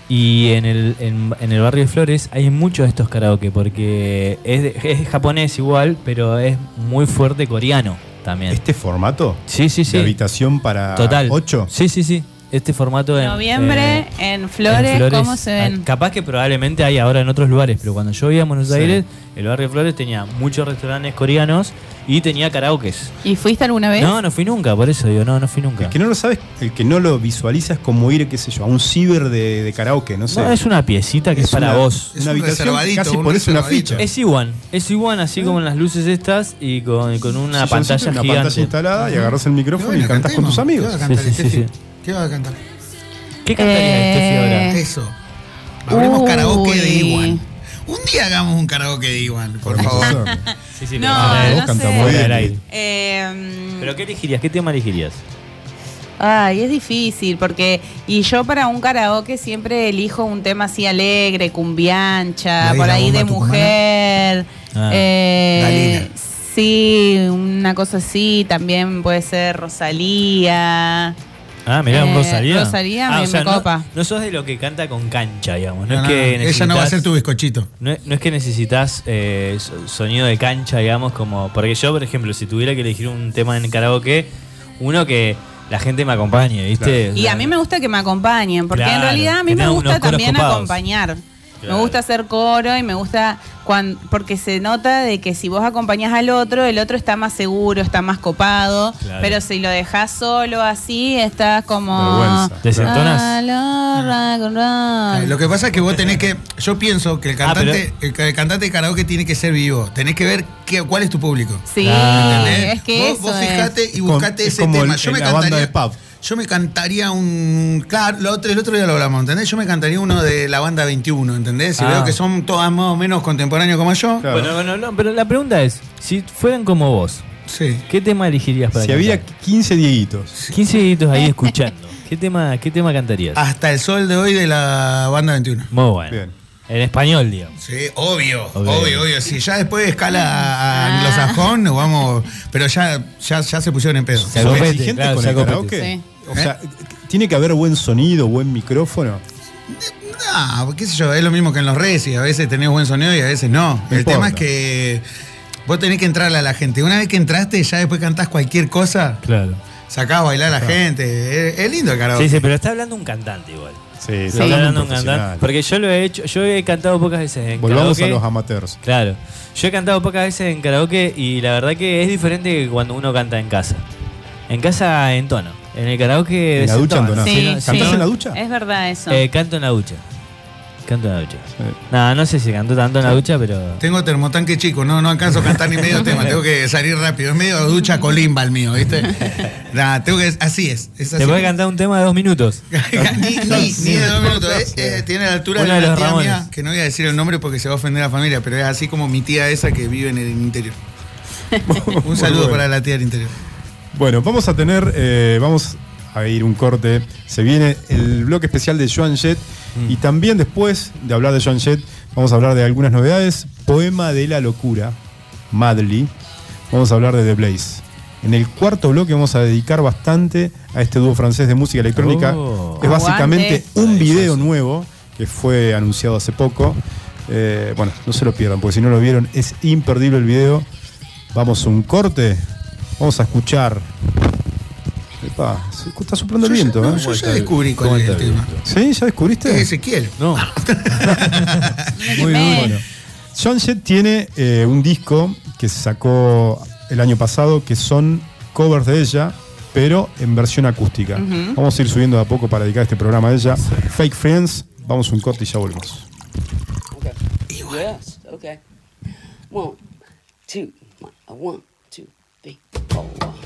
Y en el, en, en el barrio de Flores hay muchos de estos karaoke porque es, de- es japonés igual, pero es muy fuerte coreano también. ¿Este formato? sí, sí, sí. ¿De habitación para Total. 8? Sí, sí, sí. Este formato en Noviembre eh, en Flores, ¿cómo se ven? ah, Capaz que probablemente hay ahora en otros lugares, pero cuando yo vivía en Buenos Sí. Aires, el barrio Flores tenía muchos restaurantes coreanos y tenía karaokes. ¿Y fuiste alguna vez? No, no fui nunca, por eso digo, no, no fui nunca. El que no lo sabes, el que no lo visualiza es como ir, qué sé yo, a un ciber de, de karaoke, no sé. No, es una piecita que es, Es para una- vos. Es una un habitación, casi un por eso una ficha. Es igual, es igual, así como en las luces estas y con, con una pantalla una gigante. pantalla instalada y agarras el micrófono y cantás con tus amigos. ¿Qué va a cantar, Sí, sí, sí. ¿Qué va a cantar? ¿Qué cantaría Eh, Steffi ahora? Eso. Hablemos Uy. karaoke de Iwan. Un día hagamos un karaoke de Iwan, por favor. Sí, sí, No, pero no cantás sé. Eh, ¿Pero qué elegirías? ¿Qué tema elegirías? Ay, es difícil porque y yo para un karaoke siempre elijo un tema así alegre, cumbiancha, Ahí por ahí de mujer. Ah. eh, sí, una cosa así, también puede ser Rosalía. Ah, mirá, un Eh, Rosalía. Rosalía Ah, me- o sea, me no- copa. No, sos de lo que canta con cancha, digamos. No, No, es que no, ella no va a ser tu bizcochito. No es, no es que necesitas eh, so- sonido de cancha, digamos, como. Porque yo, por ejemplo, si tuviera que elegir un tema en karaoke, uno que la gente me acompañe, ¿viste? Y a mí me gusta que me acompañen, porque en realidad a mí me gusta también acompañar. Claro. Me gusta hacer coro y me gusta cuan- porque se nota de que si vos acompañás al otro, el otro está más seguro, está más copado, Claro. pero si lo dejás solo así, estás como... Roll. Eh, Lo que pasa es que vos tenés que. Yo pienso que el Ah, cantante, el, el cantante de karaoke tiene que ser vivo. Tenés que ver qué, cuál es tu público. Sí, es que vos, eso vos es. fijate y buscate es ese como tema. el- Yo me la banda cantaría. de pub. Yo me cantaría un. Claro, lo otro, el otro día lo hablamos, ¿entendés? Yo me cantaría uno de la banda 21, ¿entendés? Si Ah. veo que son todas más o menos contemporáneos como yo. Claro. Bueno, bueno, no, pero la pregunta es: si fueran como vos, Sí. ¿qué tema elegirías para Si había cantar? 15 dieguitos. 15 deditos ahí escuchando, ¿qué tema, qué tema cantarías? Hasta el sol de hoy de la banda 21. Muy bueno. Bien. En español, digamos. Sí, obvio, obvio, obvio. Si ya después escala a anglosajón, nos vamos. Pero ya, ya, ya se pusieron en pedo. Se ¿Sos acopete, exigente claro, con se el acopete. karaoke? Sí. O sea, tiene que haber buen sonido, buen micrófono. No, qué sé yo, es lo mismo que en los redes y a veces tenés buen sonido y a veces no. No el tema es que vos tenés que entrarle a la gente. Una vez que entraste, ya después cantás cualquier cosa, Claro. sacás a bailar a la gente. Es, es lindo el karaoke. Sí, sí, pero está hablando un cantante igual. Sí, Está hablando un cantante. Porque yo lo he hecho, yo he cantado pocas veces en Volvamos karaoke. a los amateurs. Claro. Yo he cantado pocas veces en karaoke y la verdad que es diferente que cuando uno canta en casa. En casa en tono. En el karaoke En la ducha entonás. Sí, ¿Cantás en la ducha? Es verdad eso. Eh, canto en la ducha. Canto en la ducha. Sí. No, no sé si canto tanto en la ducha, pero. Tengo termotanque chico, no, no alcanzo a cantar ni medio tema, tengo que salir rápido. Es medio ducha colimba el mío, ¿viste? Nah, tengo que, así es. es así. Te puede cantar un tema de dos minutos. ni, ni, ni de dos minutos. Es- es- tiene la altura Uno de de la los tía Ramones. mía, que no voy a decir el nombre porque se va a ofender a la familia, pero es así como mi tía esa que vive en el interior. Un saludo bueno. para la tía del interior. Bueno, vamos a tener, eh, vamos a ir un corte. Se viene el bloque especial de Joan Jett Mm. y también después de hablar de Joan Jett vamos a hablar de algunas novedades. Poema de la locura, Madly. Vamos a hablar de The Blaze. En el cuarto bloque vamos a dedicar bastante a este dúo francés de música electrónica. Oh. es básicamente Aguante. un video nuevo que fue anunciado hace poco. Eh, bueno, no se lo pierdan, porque si no lo vieron es imperdible el video. Vamos a un corte. Vamos a escuchar. Epa, se- está soplando el viento, no, ¿eh? yo ya descubrí cuál ¿Cómo es el está el tema. viento? ¿Sí? ¿Ya descubriste? Es Ezequiel. No. Muy bien, bueno. John Jett tiene eh, un disco que se sacó el año pasado que son covers de ella, pero en versión acústica. Vamos a ir subiendo de a poco para dedicar este programa a ella. Fake Friends, vamos a un corte y ya volvemos. Yes, okay. One, two, one, uh,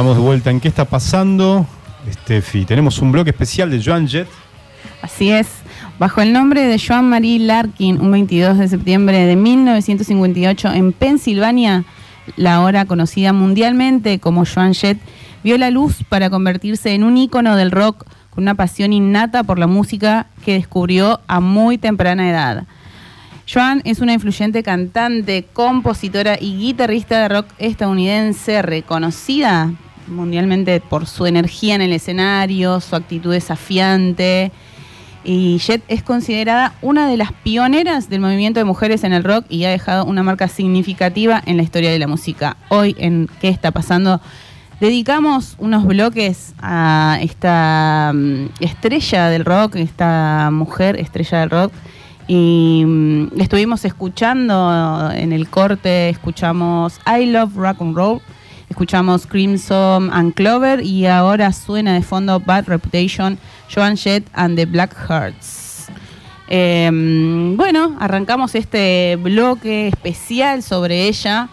estamos de vuelta en ¿Qué está pasando? Steffi, tenemos un bloque especial de Joan Jett. Así es. Bajo el nombre de Joan Marie Larkin, un 22 de septiembre de 1958 en Pensilvania, la ahora conocida mundialmente como Joan Jett vio la luz para convertirse en un ícono del rock con una pasión innata por la música que descubrió a muy temprana edad. Joan es una influyente cantante, compositora y guitarrista de rock estadounidense reconocida mundialmente por su energía en el escenario, su actitud desafiante. Y Jet es considerada una de las pioneras del movimiento de mujeres en el rock y ha dejado una marca significativa en la historia de la música. Hoy en ¿Qué está pasando? Dedicamos unos bloques a esta mm, estrella del rock, esta mujer estrella del rock. Y mm, estuvimos escuchando en el corte, escuchamos I Love Rock and Roll, escuchamos Crimson and Clover y ahora suena de fondo Bad Reputation, Joan Jett and the Black Hearts. Eh, bueno, arrancamos este bloque especial sobre ella.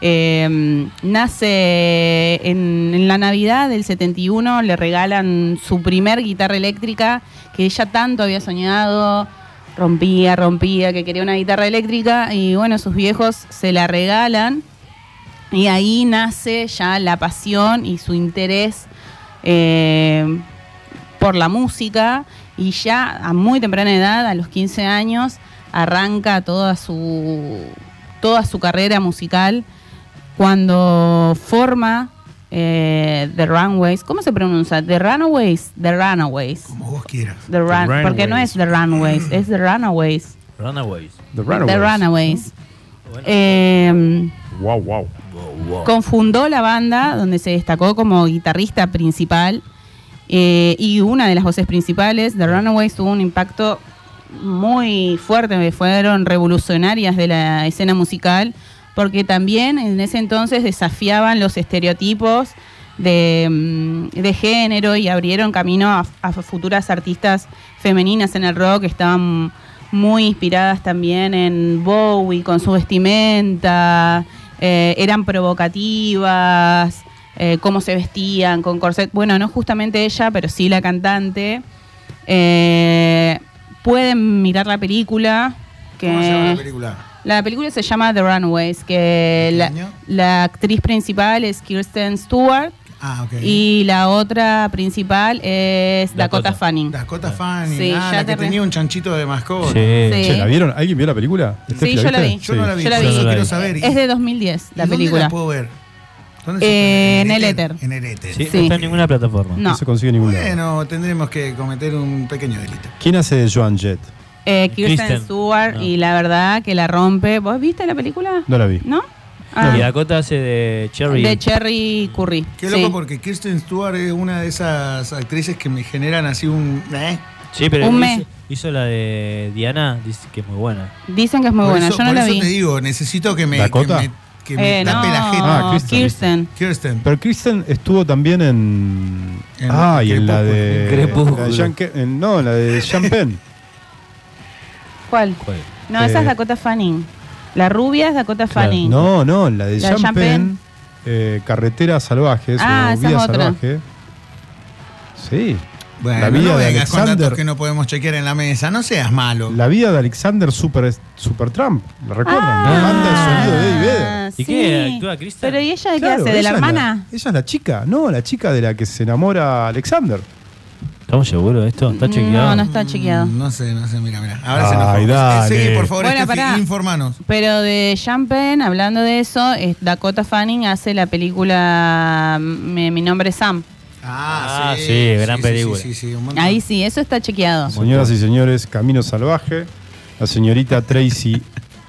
Eh, nace en, en la Navidad del 71, le regalan su primer guitarra eléctrica que ella tanto había soñado, rompía, rompía, que quería una guitarra eléctrica y bueno, sus viejos se la regalan y ahí nace ya la pasión y su interés eh, por la música y ya a muy temprana edad, a los 15 años, arranca toda su, toda su carrera musical cuando forma eh, The Runways. ¿Cómo se pronuncia? The Runaways. The Runaways. Como vos quieras. The Run- The porque no es The Runaways, es The Runaways. Runaways. The The Runaways. Bueno. Eh, Wow, wow. Confundó la banda donde se destacó como guitarrista principal eh, y una de las voces principales. The Runaways tuvo un impacto muy fuerte, fueron revolucionarias de la escena musical porque también en ese entonces desafiaban los estereotipos de, mm, de género y abrieron camino a, a futuras artistas femeninas en el rock, estaban muy inspiradas también en Bowie con su vestimenta, eh, eran provocativas, eh, cómo se vestían con corset. Bueno, no justamente ella, pero sí la cantante. Eh, pueden mirar la película. Que ¿Cómo se llama la película? la película se llama The Runaways, que la actriz principal es Kirsten Stewart Ah, ok. y la otra principal es Dakota, Dakota. Fanning. Dakota Fanning, Sí, ah, ya la te que re- tenía un chanchito de mascota. Sí. Sí. Che, ¿la vieron? ¿Alguien vio la película? Steffi, yo la vi. Yo no la vi, Yo la vi. eso Yo la quiero saber. Es de 2010 la ¿Y dónde película. la puedo ver? ¿Dónde Eh, en el éter. En el éter. Sí, Sí. No está en ninguna plataforma. No. No se consigue en ningún lado. Bueno, tendremos que cometer un pequeño delito. ¿Quién hace de Joan Jett? Eh, Kirsten Kristen. Stewart No. y la verdad que la rompe. ¿Vos viste la película? No la vi. ¿No? Ah, Y Dakota hace de Cherry. de Cherry Curry. Qué Sí. loco porque Kirsten Stewart es una de esas actrices que me generan así un... ¿eh? Sí, pero Un hizo, mes. hizo la de Diana, dice que es muy buena. Dicen que es muy por buena. eso, Yo no por la eso vi. te digo, necesito que me, que ¿Dakota? me, que me Eh, tape no, la jeta. Ah. Kirsten. Kirsten. Pero Kristen estuvo también en. En ah, y en la de. Crepúsculo. la de Jean Ke- en- no, la de Penn. ¿Cuál? ¿Cuál? No, esa es Eh, Dakota Fanning. La rubia es Dakota Fanning. No, no, la de La Penn. Penn. eh, Carretera Salvaje. Ah, Vida es otra. Salvaje. Sí. Bueno, la vida no de con datos Alexander. que no podemos chequear en la mesa. No seas malo. La vida de Alexander Super, Super Trump. ¿La recuerdan? Ah, banda de sonido de Eddie Vedder. ¿Y qué? ¿Actúa? Pero ¿y ella de qué Claro, hace? ¿De la hermana? ella es la chica, no, la chica de la que se enamora Alexander. ¿Estamos seguros de esto? ¿Está No, chequeado? no está chequeado. Mm, No sé, no sé, mira, mira. Ahora se nos dale. Seguí, por favor, Bueno, Steffi, pará. informanos. Pero de Sean Penn, hablando de eso, es Dakota Fanning hace la película Mi, Mi nombre es Sam. Ah, sí, gran película. Sí, sí, sí, un montón. Ahí sí, eso está chequeado. Señoras y señores, Camino Salvaje. La señorita Tracy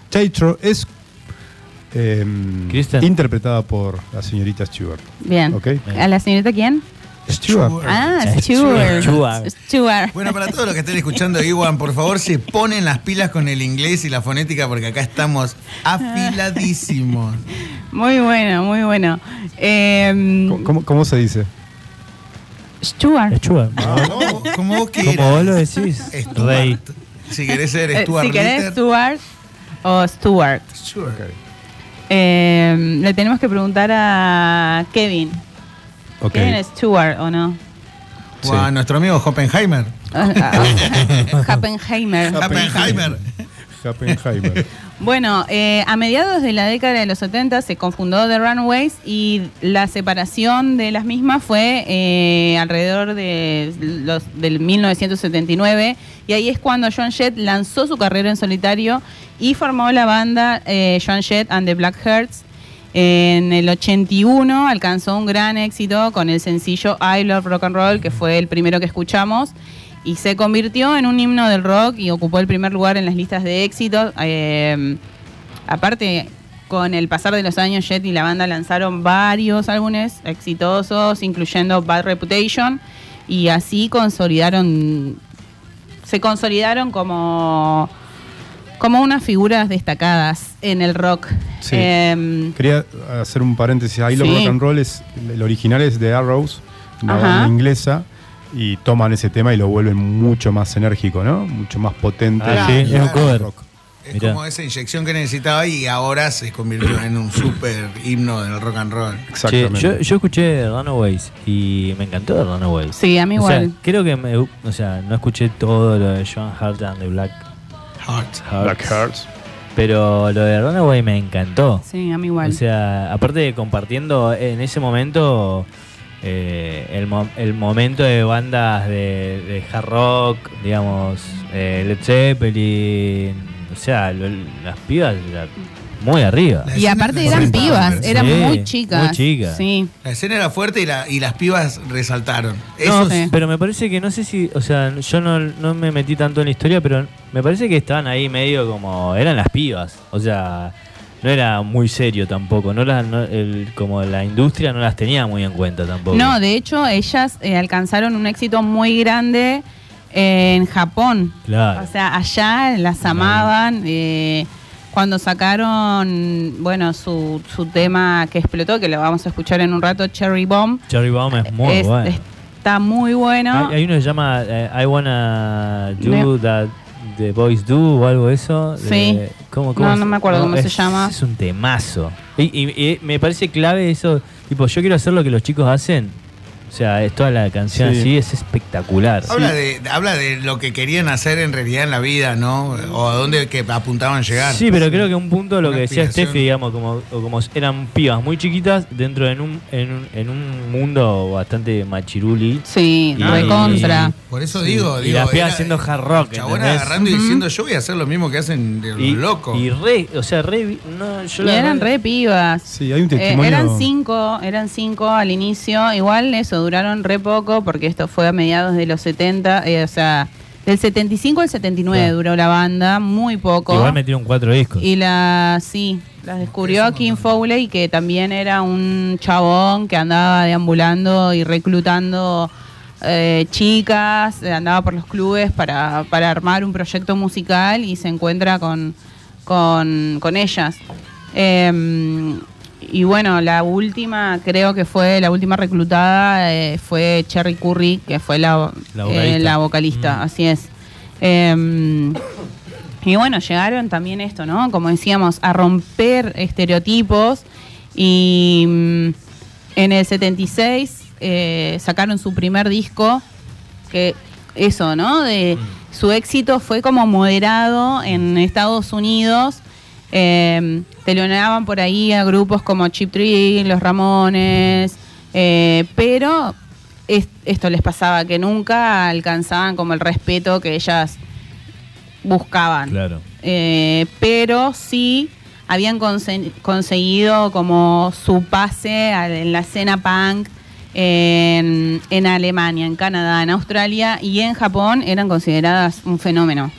Tatro es em, Kristen. interpretada por la señorita Stewart. Bien. Ok. ¿A la señorita quién? Stewart. Stewart. Ah, Stewart. Stewart. Stewart. Bueno, para todos los que estén escuchando, Iwan, por favor, se ponen las pilas con el inglés y la fonética porque acá estamos afiladísimos. Muy bueno, muy bueno. Eh, ¿Cómo, cómo- cómo se dice? Stewart. Stuart. Como, como vos quieras. Como vos lo decís, Stuart. Rey. Si querés ser Eh, Stuart si querés, Litter. Stewart o Stewart. Stuart. Eh, le tenemos que preguntar a Kevin. Ok. ¿Quién es Stewart o no? O a nuestro amigo Oppenheimer. Happenheimer. Oppenheimer. Happenheimer. Bueno, eh, a mediados de la década de los 70 se confundó The Runaways y la separación de las mismas fue eh, alrededor de los, del 1979 y ahí es cuando Joan Jett lanzó su carrera en solitario y formó la banda eh, Joan Jett and the Blackhearts. En el 81 alcanzó un gran éxito con el sencillo I Love Rock and Roll, que fue el primero que escuchamos, y se convirtió en un himno del rock y ocupó el primer lugar en las listas de éxitos. Eh, aparte, con el pasar de los años, Jet y la banda lanzaron varios álbumes exitosos, incluyendo Bad Reputation, y así consolidaron, se consolidaron como, como unas figuras destacadas en el rock. Sí. Em, Quería hacer un paréntesis. Love Sí. Rock and Roll es el original es de Arrows, una Ajá. banda inglesa, y toman ese tema y lo vuelven mucho más enérgico, ¿no? Mucho más potente. Ah, sí, es un cover. rock. Es Mirá. como esa inyección que necesitaba y ahora se convirtió en un super himno del rock and roll. Che, Exactamente. yo, yo escuché Runaways y me encantó Runaways. Sí, a mí O sea, igual. creo que me, o sea, no escuché todo lo de Joan Hart and the Black Heart. Hearts, Black Hearts. pero lo de Runaway me encantó. Sí, a mí igual. O sea, aparte de compartiendo en ese momento eh, el, mo- el momento de bandas de, de hard rock, digamos, eh, Led Zeppelin, o sea, lo- las pibas la- muy arriba. La y aparte era eran fuerte, pibas, eran Sí, muy chicas. muy chicas. Sí. La escena era fuerte y, la- y las pibas resaltaron. No, Eso sí. pero me parece que no sé si, o sea, yo no, no me metí tanto en la historia, pero me parece que estaban ahí medio como, eran las pibas, o sea, no era muy serio tampoco, no, las- no- el- como la industria no las tenía muy en cuenta tampoco. No, de hecho, ellas eh, alcanzaron un éxito muy grande en Japón. Claro. O sea, allá las amaban. eh, cuando sacaron, bueno, su, su tema que explotó, que lo vamos a escuchar en un rato, Cherry Bomb. Cherry Bomb es muy es- bueno. Está muy bueno. Hay, hay uno que se llama eh, I Wanna Do. That The Boys Do o algo de eso. de- Sí. ¿cómo, No, es? no me acuerdo cómo se llama. Es un temazo. Y, y- y me parece clave eso. Tipo, yo quiero hacer lo que los chicos hacen. O sea, es toda la canción Sí. así, es espectacular. Habla, de, habla de lo que querían hacer en realidad en la vida, ¿no? O a dónde que apuntaban llegar. Sí, pero creo que un punto lo Una que decía. Steffi, digamos, como, o como eran pibas muy chiquitas dentro de un, en, un, en un mundo bastante machiruli. Sí, Y- recontra. Por eso digo, Y digo. las pibas haciendo hard rock, ¿entendés? agarrando y diciendo, yo voy a hacer lo mismo que hacen de los Y, locos. y re, o sea, re, no, yo Y la eran re pibas. Sí, hay un Eh, testimonio. eran cinco, eran cinco al inicio. Igual eso, duraron re poco porque esto fue a mediados de los 70, eh, o sea, del 75 al 79 Claro. duró la banda, muy poco. Igual metieron cuatro discos. Y la, sí, las descubrió Kim Fowley, que también era un chabón que andaba deambulando y reclutando eh, chicas, eh, andaba por los clubes para, para armar un proyecto musical y se encuentra con, con, con ellas. Eh, y bueno, la última, creo que fue la última reclutada, eh, fue Cherry Curry, que fue la, La eh, vocalista. la vocalista, Mm. así es. Eh, y bueno, llegaron también esto, ¿no? Como decíamos, a romper estereotipos. Y mm, en el 76 eh, sacaron su primer disco, que eso, ¿no? De, su éxito fue como moderado en Estados Unidos. Eh, teloneaban por ahí a grupos como Chip Trick, Los Ramones, eh, pero es- esto les pasaba, que nunca alcanzaban como el respeto que ellas buscaban. Claro. Eh, pero sí habían conse- conseguido como su pase en la escena punk en, en Alemania, en Canadá, en Australia y en Japón eran consideradas un fenómeno.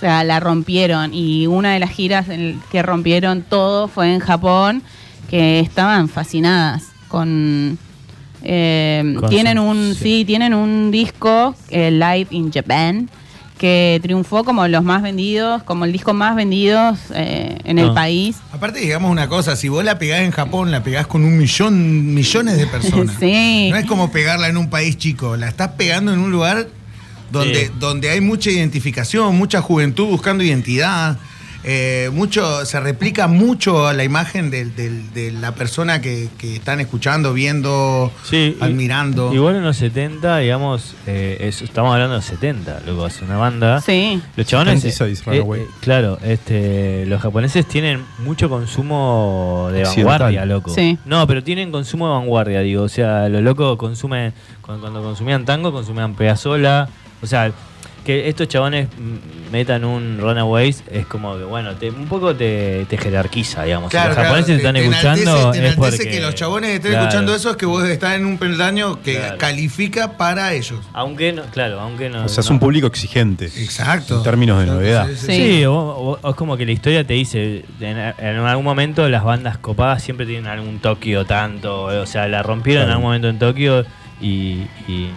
O sea, la rompieron y una de las giras que rompieron todo fue en Japón, que estaban fascinadas con... eh, tienen un sí. sí, tienen un disco eh, Live in Japan que triunfó como los más vendidos, como el disco más vendido eh, en el país. Aparte, digamos una cosa, si vos la pegás en Japón, la pegás con un millón, millones de personas. Sí. No es como pegarla en un país chico, la estás pegando en un lugar donde, Sí. donde hay mucha identificación, mucha juventud buscando identidad. eh, mucho, se replica mucho la imagen del- del- de la persona que, que están escuchando, viendo, Sí, y- admirando. Igual en los 70, digamos, eh, estamos hablando de los 70, loco, hace una banda. Sí. Los chabones. 26, eh, eh, claro, este, los japoneses tienen mucho consumo de Occidental. vanguardia, loco. Sí. No, pero tienen consumo de vanguardia, digo. O sea, los locos consumen. Cuando, cuando consumían tango, consumían Pedazola. O sea, que estos chabones metan un Runaways es como que, bueno, te, un poco te, te jerarquiza, digamos. Claro, si los claro, japoneses te están te escuchando, enaltece- te es porque. que los chabones estén Claro. escuchando eso es que vos estás en un peldaño que Claro. califica para ellos. Aunque no, claro, aunque no. O sea, es no- un público exigente. Exacto. En términos de novedad. Sí, sí, Sí. Sí, o, es como que la historia te dice, en, en algún momento las bandas copadas siempre tienen algún Tokio tanto, o sea, la rompieron en algún momento en Tokio y, y,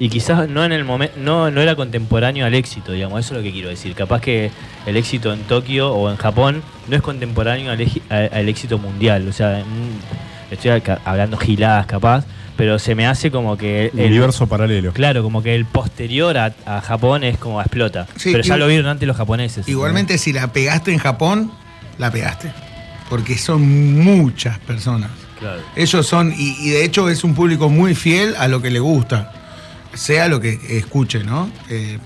y quizás no en el momento, no, no era contemporáneo al éxito, digamos, eso es lo que quiero decir. Capaz que el éxito en Tokio o en Japón no es contemporáneo al, al éxito mundial, o sea, mm, estoy hablando giladas capaz, pero se me hace como que el, Universo paralelo. Claro, como que el posterior a, a Japón es como explota. Sí, pero ya lo vieron antes los japoneses. Igualmente, si la pegaste en Japón, la pegaste. Porque son muchas personas. Claro. Ellos son, y, y de hecho es un público muy fiel a lo que le gusta, sea lo que escuche, ¿no? Eh,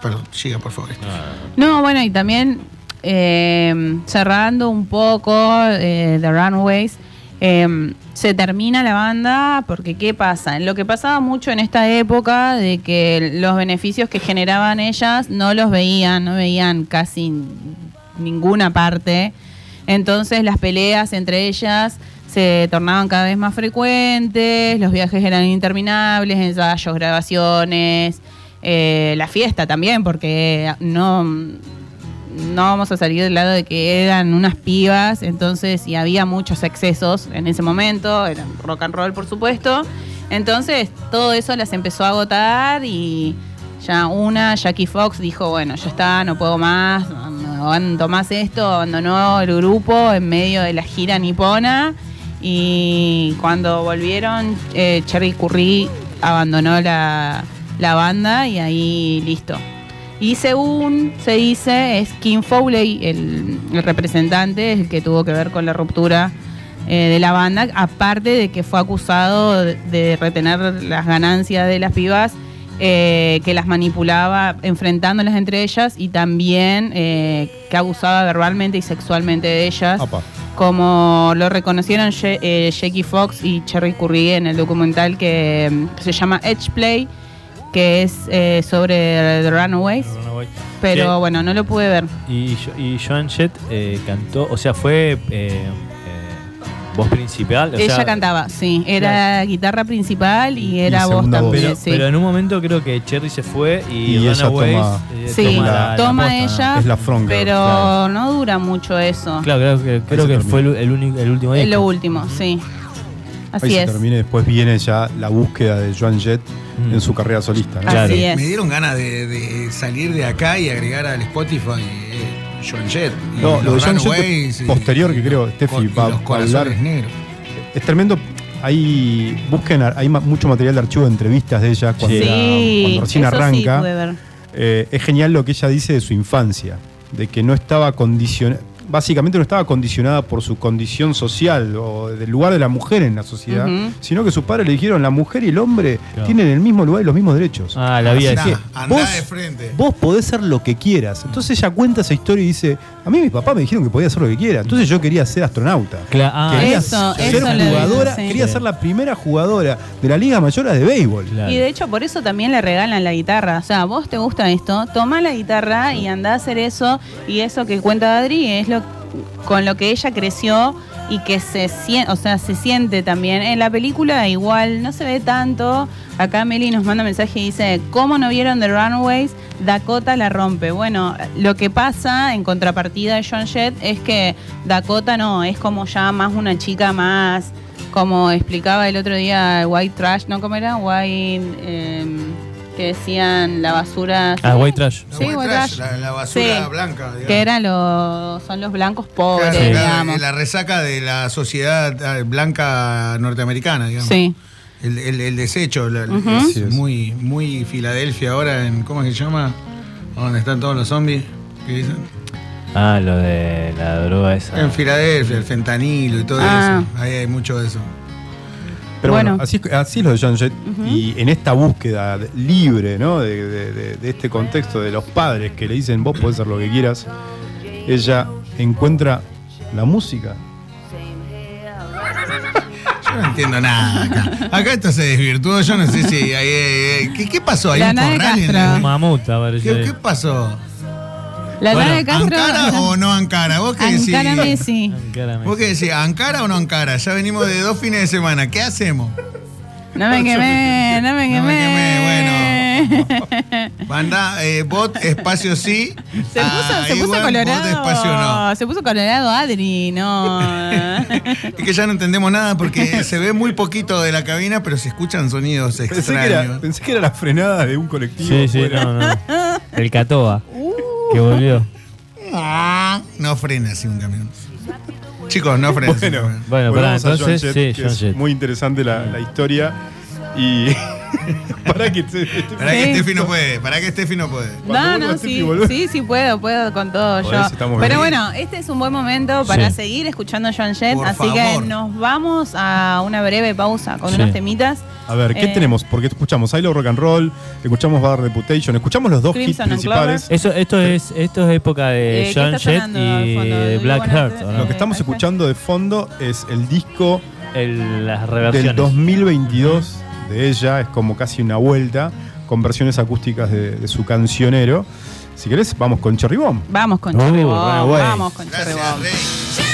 perdón, siga por favor. No, bueno, y también eh, cerrando un poco eh, The Runaways, eh, se termina la banda porque ¿qué pasa? Lo que pasaba mucho en esta época de que los beneficios que generaban ellas no los veían, no veían casi ninguna parte. Entonces las peleas entre ellas se tornaban cada vez más frecuentes, los viajes eran interminables, ensayos, grabaciones, eh, la fiesta también, porque no, no vamos a salir del lado de que eran unas pibas, entonces y había muchos excesos en ese momento, era rock and roll por supuesto, entonces todo eso las empezó a agotar y ya una, Jackie Fox dijo, bueno, ya está, no puedo más, no aguanto más esto, abandonó el grupo en medio de la gira nipona y cuando volvieron, eh, Cherry Curry abandonó la, la banda y ahí listo. Y según se dice, es Kim Foley, el, representante, el que tuvo que ver con la ruptura eh, de la banda, aparte de que fue acusado de retener las ganancias de las pibas, eh, que las manipulaba enfrentándolas entre ellas y también eh, que abusaba verbalmente y sexualmente de ellas como lo reconocieron Ye- eh, Jackie Fox y Cherry Curry en el documental que mm, se llama Edge Play, que es eh, sobre The Runaways. Pero Que- bueno, no lo pude ver. Y, y Joan Jett eh, cantó, o sea, fue eh, voz principal. o Ella sea, cantaba, sí. Era guitarra principal y era voz segunda voz. también. Pero, sí. pero en un momento creo que Cherry se fue y, Y ella Runaways toma- eh, Sí, toma, la- la toma posta, ¿no? ella, Es la front girl, pero claro. no dura mucho eso. Claro, creo que, creo se que fue el, el único, el último es lo último, sí. Ahí Así se es. termina y después viene ya la búsqueda de Joan Jett Mm. en su carrera solista. ¿no? Así Claro. es. Me dieron ganas de, de salir de acá y agregar al Spotify eh, Joan Jett. y No, lo de Joan Jett posterior, que creo, Steffi los va- los a corazones hablar. negros. Es tremendo. Hay, busquen, hay mucho material de archivo de entrevistas de ella cuando, Sí. era- Sí, cuando recién eso sí arranca. ver. Eh, es genial lo que ella dice de su infancia, de que no estaba condicionada, básicamente no estaba condicionada por su condición social o del lugar de la mujer en la sociedad, sino que sus padres le dijeron la mujer y el hombre Claro. tienen el mismo lugar y los mismos derechos. Ah, la vida Andá, andá vos- de frente. Vos podés ser lo que quieras. Entonces ella cuenta esa historia y dice, a mí mis papás me dijeron que podía hacer lo que quiera. Entonces yo quería ser astronauta. Cla- ah, quería Eso, ser eso le digo, jugadora, sí. quería ser la primera jugadora de la Liga Mayor de béisbol. Claro. Y de hecho por eso también le regalan la guitarra. O sea, vos te gusta esto, toma la guitarra y anda a hacer eso. Y eso que cuenta Adri es lo con lo que ella creció y que se siente, o sea, se siente también. En la película igual no se ve tanto. Acá Meli nos manda un mensaje y dice, ¿cómo no vieron The Runaways? Dakota la rompe. Bueno, lo que pasa en contrapartida de John Jett es que Dakota no, es como ya más una chica más, como explicaba el otro día White Trash, ¿no? ¿Cómo era? White, eh, que decían la basura. Ah, White Trash. La Sí, white white trash, trash. La, la basura Sí. blanca. digamos. Que eran los, son los blancos pobres, Claro, claro, digamos. la resaca de la sociedad eh, blanca norteamericana, digamos. Sí. El, el- el desecho, es es. muy, muy Filadelfia ahora en, ¿cómo es que se llama? Donde están todos los zombies. ¿Qué dicen? Ah, lo de la droga esa. En Filadelfia, el fentanilo y todo Ah. eso. Ahí hay mucho de eso. Pero bueno, Bueno. así, es- así es lo de Joan Jett. Y en esta búsqueda libre, ¿no? De, de- de- de este contexto de los padres que le dicen vos podés hacer lo que quieras, ella encuentra la música. Yo no entiendo nada acá. Acá esto se desvirtuó. Yo no sé si. ahí, eh, ¿qué, qué pasó? ¿Hay La un corral en la- Un mamut apareció ¿Qué, ahí. qué pasó? La Bueno, Castro. ¿Ankara o no Ankara? ¿Vos qué decís? Ankara Messi. Ankara Messi. ¿Vos qué decís? ¿Ankara o no Ankara? Ya venimos de dos fines de semana. ¿Qué hacemos? No me quemé, no me No me quemé. Manda eh, bot espacio sí. Se puso, a se puso colorado. Bot espacio no. Se puso colorado Adri, no. Es que ya no entendemos nada porque se ve muy poquito de la cabina, pero se escuchan sonidos Pensé que, era, extraños. pensé que era la frenada de un colectivo. Sí, sí, no, no. El Catoa. Que volvió. No frena así un camión. Chicos, no frena. así un Bueno, camión. A entonces, Jett, sí, que Joan es Jett. Muy interesante la, la historia. Y. para que. te- te- Pará que Sí. Steffi no puede, pará que Steffi no puede. Cuando No, no, sí, sí, sí puedo, puedo con todo yo. Pero bien. bueno, este es un buen momento para Sí. seguir escuchando Joan Jett, Por así favor. que nos vamos a una breve pausa con Sí. unos temitas. A ver, ¿qué Eh, tenemos? Porque escuchamos I Love Rock and Roll, escuchamos Bad Reputation, escuchamos los dos hits Crimson and principales. Eso, esto es, esto es época de Eh, ¿qué Joan está Jett y de Black Heart, ¿o Lo que estamos escuchando de fondo es el disco El- las del reversiones. 2022 de ella, es como casi una vuelta, con versiones acústicas de, de su cancionero. Si querés, vamos con Cherry Bomb. Vamos con Uh, Cherry Bomb, vamos con Cherry Gracias, Bomb. Rey. Cherry Bomb!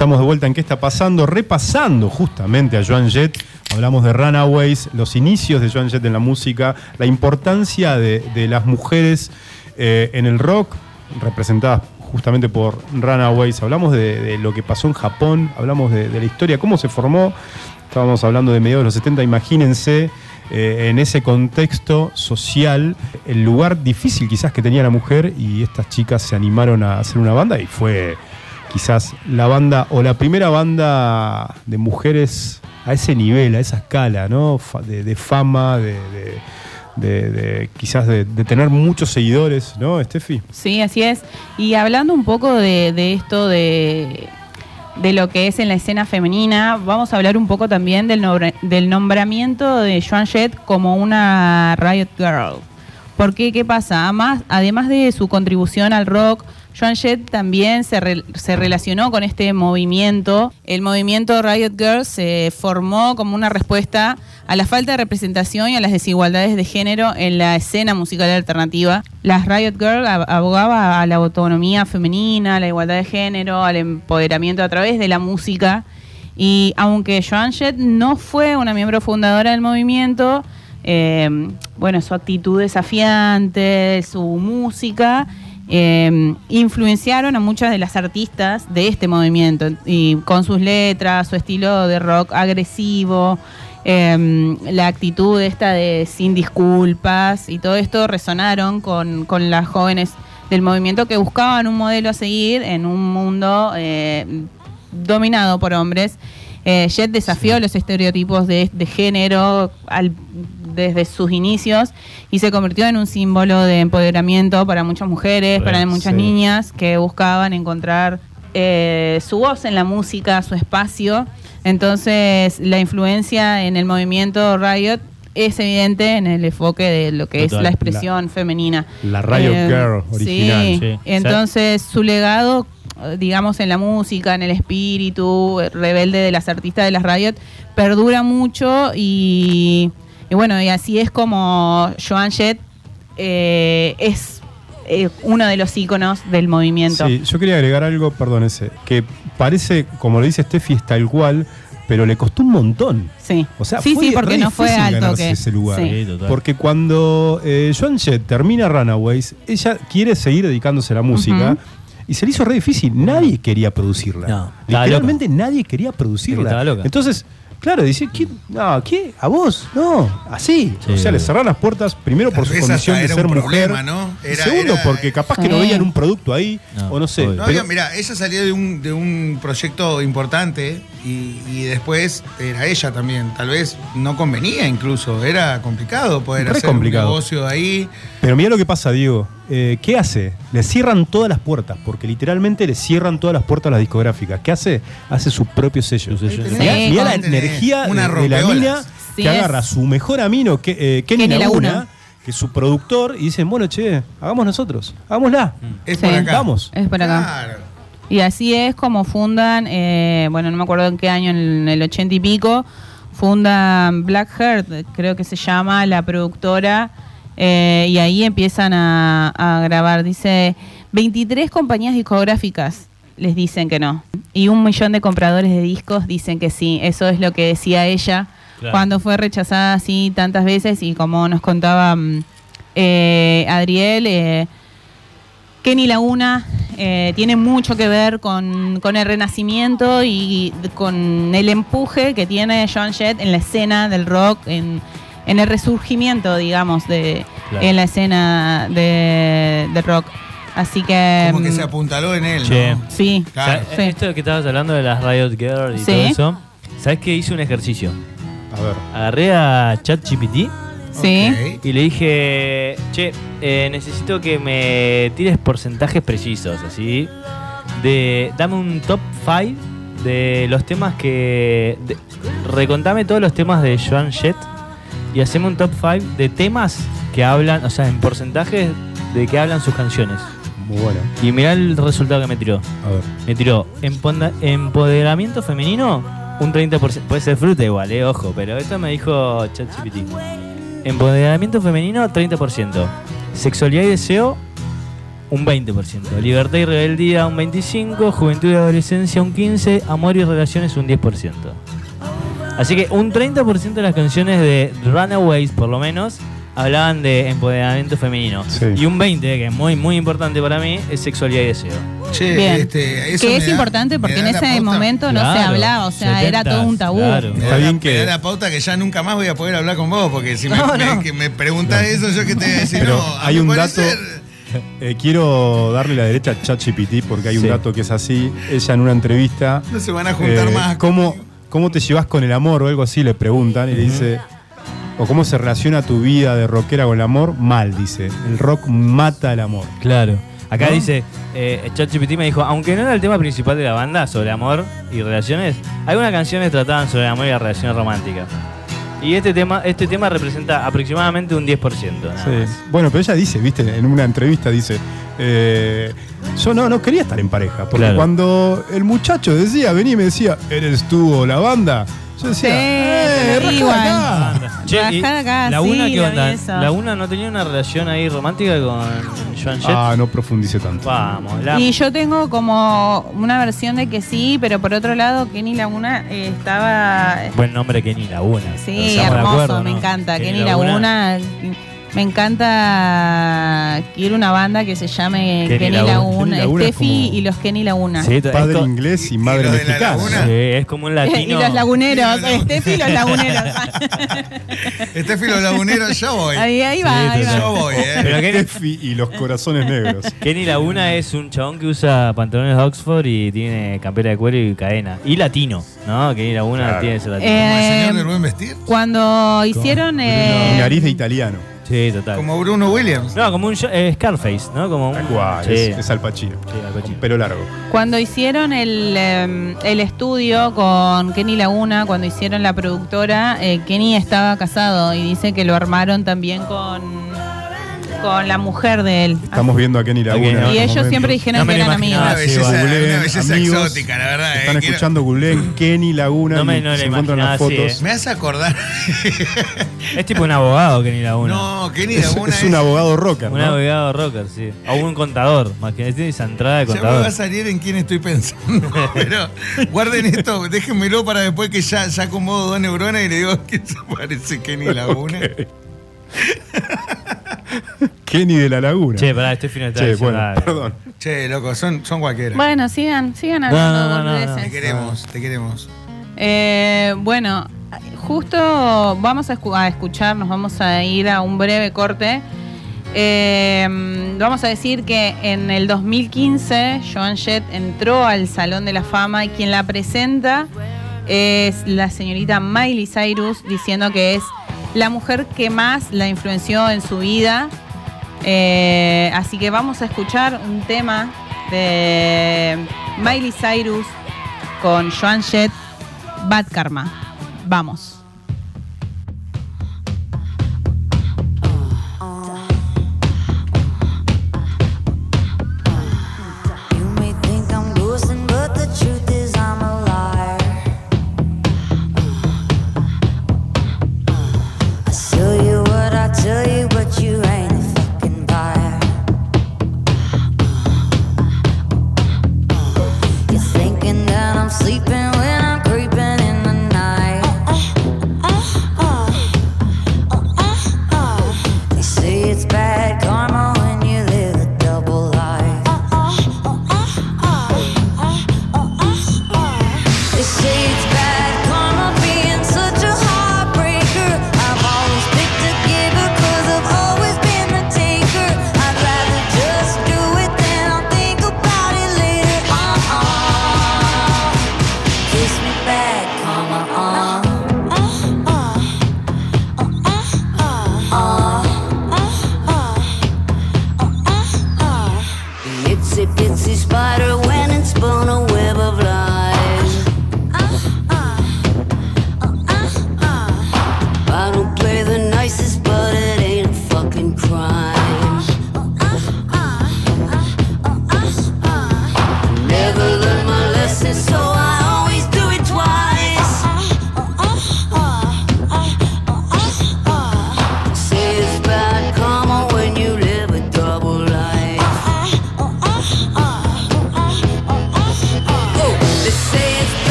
Estamos de vuelta en qué está pasando, repasando justamente a Joan Jett. Hablamos de Runaways, los inicios de Joan Jett en la música, la importancia de, las mujeres eh, en el rock, representadas justamente por Runaways. Hablamos de, lo que pasó en Japón, hablamos de, de la historia, cómo se formó. Estábamos hablando de mediados de los 70, imagínense eh, en ese contexto social, el lugar difícil quizás que tenía la mujer y estas chicas se animaron a hacer una banda y fue quizás la banda o la primera banda de mujeres a ese nivel, a esa escala, ¿no? De, de fama, de, de- quizás de, de tener muchos seguidores, ¿no, Steffi? Sí, así es. Y hablando un poco de, de esto de, de lo que es en la escena femenina, vamos a hablar un poco también del, nombra- del nombramiento de Joan Jett como una Riot Girl. Porque, ¿qué pasa? Además, además de su contribución al rock, Joan Jett también se, re- se relacionó con este movimiento. El movimiento Riot Girl se formó como una respuesta a la falta de representación y a las desigualdades de género en la escena musical alternativa. Las Riot Girl ab- abogaba a la autonomía femenina, a la igualdad de género, al empoderamiento a través de la música. Y aunque Joan Jett no fue una miembro fundadora del movimiento, eh, bueno, su actitud desafiante, su música, eh, influenciaron a muchas de las artistas de este movimiento y con sus letras, su estilo de rock agresivo, eh, la actitud esta de sin disculpas y todo esto resonaron con, con las jóvenes del movimiento que buscaban un modelo a seguir en un mundo eh, dominado por hombres. Eh, Jet desafió los estereotipos de, de género al- desde sus inicios y se convirtió en un símbolo de empoderamiento para muchas mujeres, para muchas sí. niñas que buscaban encontrar eh, su voz en la música, su espacio. Entonces, la influencia en el movimiento Riot es evidente en el enfoque de lo que es la expresión femenina. La Riot Girl original. Sí, Sí. entonces su legado, eh, digamos, en la música, en el espíritu rebelde de las artistas de las Riot, perdura mucho y, y bueno, y así es como Joan Jett eh, es eh, uno de los íconos del movimiento. Sí, yo quería agregar algo, perdón, ese, que parece, como lo dice Steffi, es tal cual, pero le costó un montón. Sí, O sea, sí, fue sí, porque re no fue difícil alto ganarse que ese lugar. sí. Sí, total. Porque cuando eh, Joan Jett termina Runaways, ella quiere seguir dedicándose a la música. Ujú. Y se le hizo re difícil. Nadie quería producirla. No, Literalmente nadie quería producirla. Loca. Entonces, claro, dice, ¿quién? No, ¿qué? ¿A vos? No, así. Sí. O sea, le cerraron las puertas, primero por su condición de era ser un mujer. problema, ¿no? Era- segundo, era- porque capaz que no veían un producto ahí, No, o no sé. No, pero- mira, ella salió de un, de un proyecto importante y, y después era ella también. Tal vez no convenía incluso, era complicado poder Re hacer complicado. un negocio ahí. Pero mira lo que pasa, Diego. Eh, ¿Qué hace? Le cierran todas las puertas, porque literalmente le cierran todas las puertas a las discográficas. ¿Qué hace? Hace su propio sello. Ahí Mirá, la energía una de, de la mina Sí, que es. agarra a su mejor amino, que, eh, Kenny, Kenny Laguna, Laguna. que es su productor, y dicen, bueno, che, hagamos nosotros, hagámosla. Es Sí. por acá. Vamos. Es por acá. Claro. Y así es como fundan, eh, bueno, no me acuerdo en qué año, en el ochenta y pico, fundan Blackheart, creo que se llama la productora, eh, y ahí empiezan a, a grabar. Dice, 23 compañías discográficas les dicen que no. Y un millón de compradores de discos dicen que sí. Eso es lo que decía ella Claro. cuando fue rechazada así tantas veces y como nos contaba mm, eh, Adriel. eh, Kenny Laguna eh, tiene mucho que ver con, con el renacimiento y con el empuje que tiene Joan Jett en la escena del rock, en, en el resurgimiento, digamos, de Claro. en la escena de, de rock. Así que... Como que mm, se apuntaló en él, Che. ¿no? Sí, Claro. Sí. Esto que estabas hablando de las Riot Girl y Sí. todo eso. ¿Sabes que hice un ejercicio? A ver. Agarré a ChatGPT sí. Y le dije, che, eh, necesito que me tires porcentajes precisos, así. De, dame un top 5 de los temas que... de- recontame todos los temas de Joan Jett y haceme un top 5 de temas que hablan, o sea, en porcentajes de que hablan sus canciones. Muy bueno. Y mirá el resultado que me tiró. A ver. Me tiró empoderamiento femenino, un 30%. Puede ser fruta igual, eh, ojo, pero esto me dijo ChatGPT. Empoderamiento femenino, 30%. Sexualidad y deseo, un 20%. Libertad y rebeldía un 25%, juventud y adolescencia un 15%, amor y relaciones un 10%. Así que un 30% de las canciones de Runaways, por lo menos, hablaban de empoderamiento femenino. Sí. Y un 20%, que es muy, muy importante para mí, es sexualidad y deseo. Che, Bien. este, eso que es da- importante porque en ese pauta- momento no se hablaba, o sea, era 70, todo un tabú. claro. Me Está da, la, que- me da la pauta que ya nunca más voy a poder hablar con vos, porque si me, No, me- no. que me preguntás eso, yo que te voy a decir, Pero no, hay un dato- Eh, quiero darle la derecha a ChatGPT porque hay un dato que es así. Ella en una entrevista. No se van a juntar eh, más. ¿cómo, ¿Cómo te llevas con el amor o algo así? Le preguntan y le dice. O cómo se relaciona tu vida de rockera con el amor. Mal, dice. El rock mata el amor. Claro. Acá ¿No? dice, eh, ChatGPT me dijo, aunque no era el tema principal de la banda sobre amor y relaciones, algunas canciones trataban sobre el amor y las relaciones románticas. Y este tema, este tema representa aproximadamente un 10%. nada Sí. más. Bueno, pero ella dice, viste, en una entrevista dice, eh, yo no, no quería estar en pareja, porque Claro. cuando el muchacho decía, venía y me decía, ¿eres tú o la banda? Yo decía, Sí, ¡eh, sí, rajá igual. acá". Che, y Bajada acá, la sí, una, una no tenía una relación ahí romántica con Joan Jett. Ah, no profundice tanto. Vamos, la... Y yo tengo como una versión de que sí, pero por otro lado, Kenny Laguna eh, estaba. Buen nombre Kenny Laguna. Sí, hermoso, acuerdo, me ¿no? encanta. Kenny, Laguna. Me encanta. Quiero una banda que se llame Kenny Kenny, Laguna. Laguna. Kenny Laguna es Steffi como- y los Kenny Laguna. Sí, Padre inglés y ¿Y madre la mexicana. sí, es como un latino. y los laguneros, los Steffi y los laguneros. Este filo lagunero, yo voy. ahí, ahí va, Sí, ahí va. Yo voy, eh. Pero Steffi y los corazones negros. Kenny Laguna es un chabón que usa pantalones de Oxford y tiene campera de cuero y cadena. Y latino, ¿no? Kenny Laguna Claro. tiene ese latino. Como el Eh, señor del buen vestir. Cuando hicieron. Y eh, nariz de italiano. Sí, total. Como Bruno Williams. No, como un eh, Scarface, ¿no? Como un... Tal cual, Sí, es, es Al Pacino. sí, Al Pacino. Con pelo largo. Cuando hicieron el, eh, el estudio con Kenny Laguna, cuando hicieron la productora, eh, Kenny estaba casado y dice que lo armaron también con, con la mujer de él. Estamos viendo a Kenny Laguna. Y ellos momentos. siempre dijeron No que eran Una amigos. así. belleza, googleen, una belleza amigos, exótica, la verdad. eh. Están Quiero- escuchando Googleen, Kenny Laguna. No me- no se encuentran las fotos. así, Me hace acordar. Es tipo un abogado Kenny Laguna. no, Kenny Es, Laguna es un abogado rocker, Un ¿no? abogado rocker, sí. O un contador, más que tiene esa entrada de Ya me contador. va a salir en quién estoy pensando. Pero guarden esto, déjenmelo para después que ya, ya acomodo dos neuronas y le digo que se parece Kenny Laguna. Kenny de la Laguna. Che, pará, este final Che, bueno, perdón. Che, loco, son, son cualquiera. Bueno, sigan, sigan No, hablando no, no, no. Te queremos, te queremos. Eh, bueno, justo vamos a, escu- a escuchar, nos vamos a ir a un breve corte. Eh, vamos a decir que en el 2015 Joan Jett entró al Salón de la Fama y quien la presenta es la señorita Miley Cyrus diciendo que es la mujer que más la influenció en su vida. Eh, así que vamos a escuchar un tema de Miley Cyrus con Joan Jett, Bad Karma. Vamos.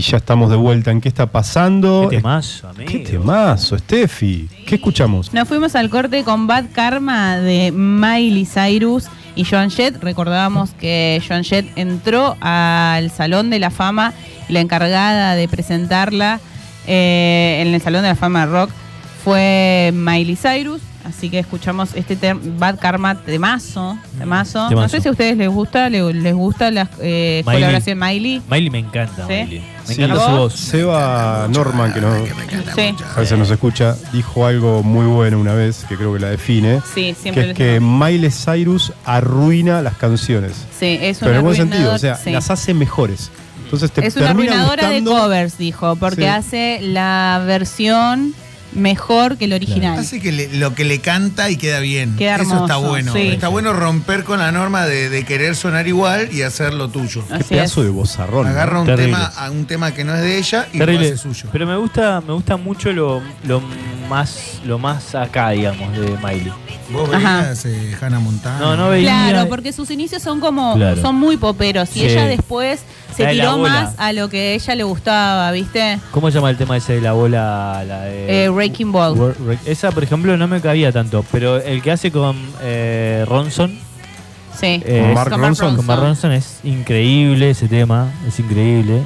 Y ya estamos de vuelta en qué está pasando. Qué temazo, amigo. Qué temazo, Steffi. ¿Qué escuchamos? Nos fuimos al corte con Bad Karma de Miley Cyrus y Joan Jett. Recordábamos que Joan Jett entró al Salón de la Fama y la encargada de presentarla eh, en el Salón de la Fama de Rock fue Miley Cyrus. Así que escuchamos este Bad Karma temazo, temazo. No Temazo. sé si a ustedes les gusta, le- les gusta la eh, Miley. colaboración Miley. Miley me encanta, Sí. Miley. Me Sí. encanta su voz. Seba Norman, que no, Sí, a veces nos escucha, dijo algo muy bueno una vez, que creo que la define. sí, Que siempre es les que. Miley Cyrus arruina las canciones. Sí, es Pero en buen sentido, o sea, sí. las hace mejores. Entonces te Es una termina arruinadora gustando- de covers, dijo, porque Sí. hace la versión mejor que el original. Hace que le- lo que le canta y queda bien. Queda Eso está bueno. sí. Está bueno romper con la norma de, de querer sonar igual y hacer lo tuyo. Qué Así pedazo es. de bozarrón. ¿no? Agarra un Terrible. tema, a un tema que no es de ella y Terrible. lo hace suyo. Pero me gusta, me gusta mucho lo, lo más lo más acá, digamos, de Miley. Vos Ajá. veías eh, Hannah Montana. No, no veía. Claro, porque sus inicios son como, Claro. son muy poperos y Sí. ella después se La de la tiró más a lo que a ella le gustaba, ¿viste? ¿Cómo se llama el tema ese de la bola? La de, Eh, Wrecking Ball. Esa, por ejemplo, no me cabía tanto, pero el que hace con eh, Ronson, Sí. eh, Con Mark Ronson, con Mark Ronson es increíble ese tema, es increíble.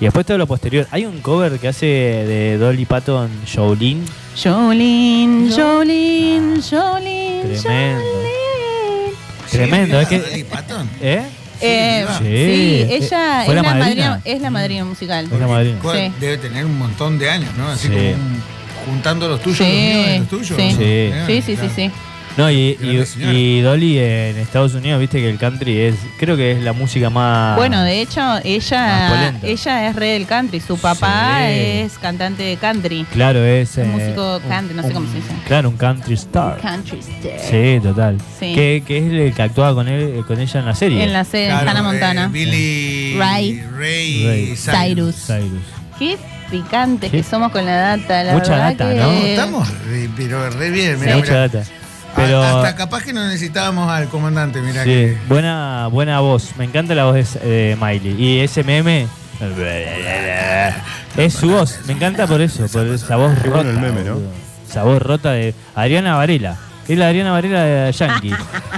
Y después todo lo posterior. Hay un cover que hace de Dolly Parton, Jolene, Jolene, Jolene, Jolene, Tremendo. Jolene. tremendo. Es que, Dolly Parton? ¿Eh? Eh, Sí, sí, eh, ella ¿fue es la madrina? madrina, es la madrina musical. Es la madrina. ¿Cuál? Sí. Debe tener un montón de años, ¿no? Así Sí. como un- juntando los tuyos, Sí, los míos y los tuyos. sí. ¿no? Sí. Eh, Sí, sí, sí, claro. sí. No, y, y, y Dolly en Estados Unidos, viste que el country es, creo que es la música más... Bueno, de hecho, ella, ella es re del country. Su papá Sí. es cantante de country. Claro, es... Un eh, músico un- country, no sé un- cómo se dice. Claro, un country star. Country star. Sí, total. Sí. Que, que es el que actuaba con él, con ella en la serie. En la serie Claro, Hannah Montana. eh, Billy Ray. Ray, Ray. Cyrus. Cyrus. Cyrus. Qué picantes Sí. que somos con la data, la Mucha verdad data, que- ¿no? Estamos re- pero re bien. Mirá, Mucha mirá. data. Pero Hasta capaz que no necesitábamos al comandante, mirá sí, que. buena, buena voz. Me encanta la voz de, de Miley. Y ese meme... Es su voz. Me encanta por eso, por esa voz rota. bueno el meme, ¿no? Esa voz rota de Adriana Varela. Es la Adriana Varela de Yankee.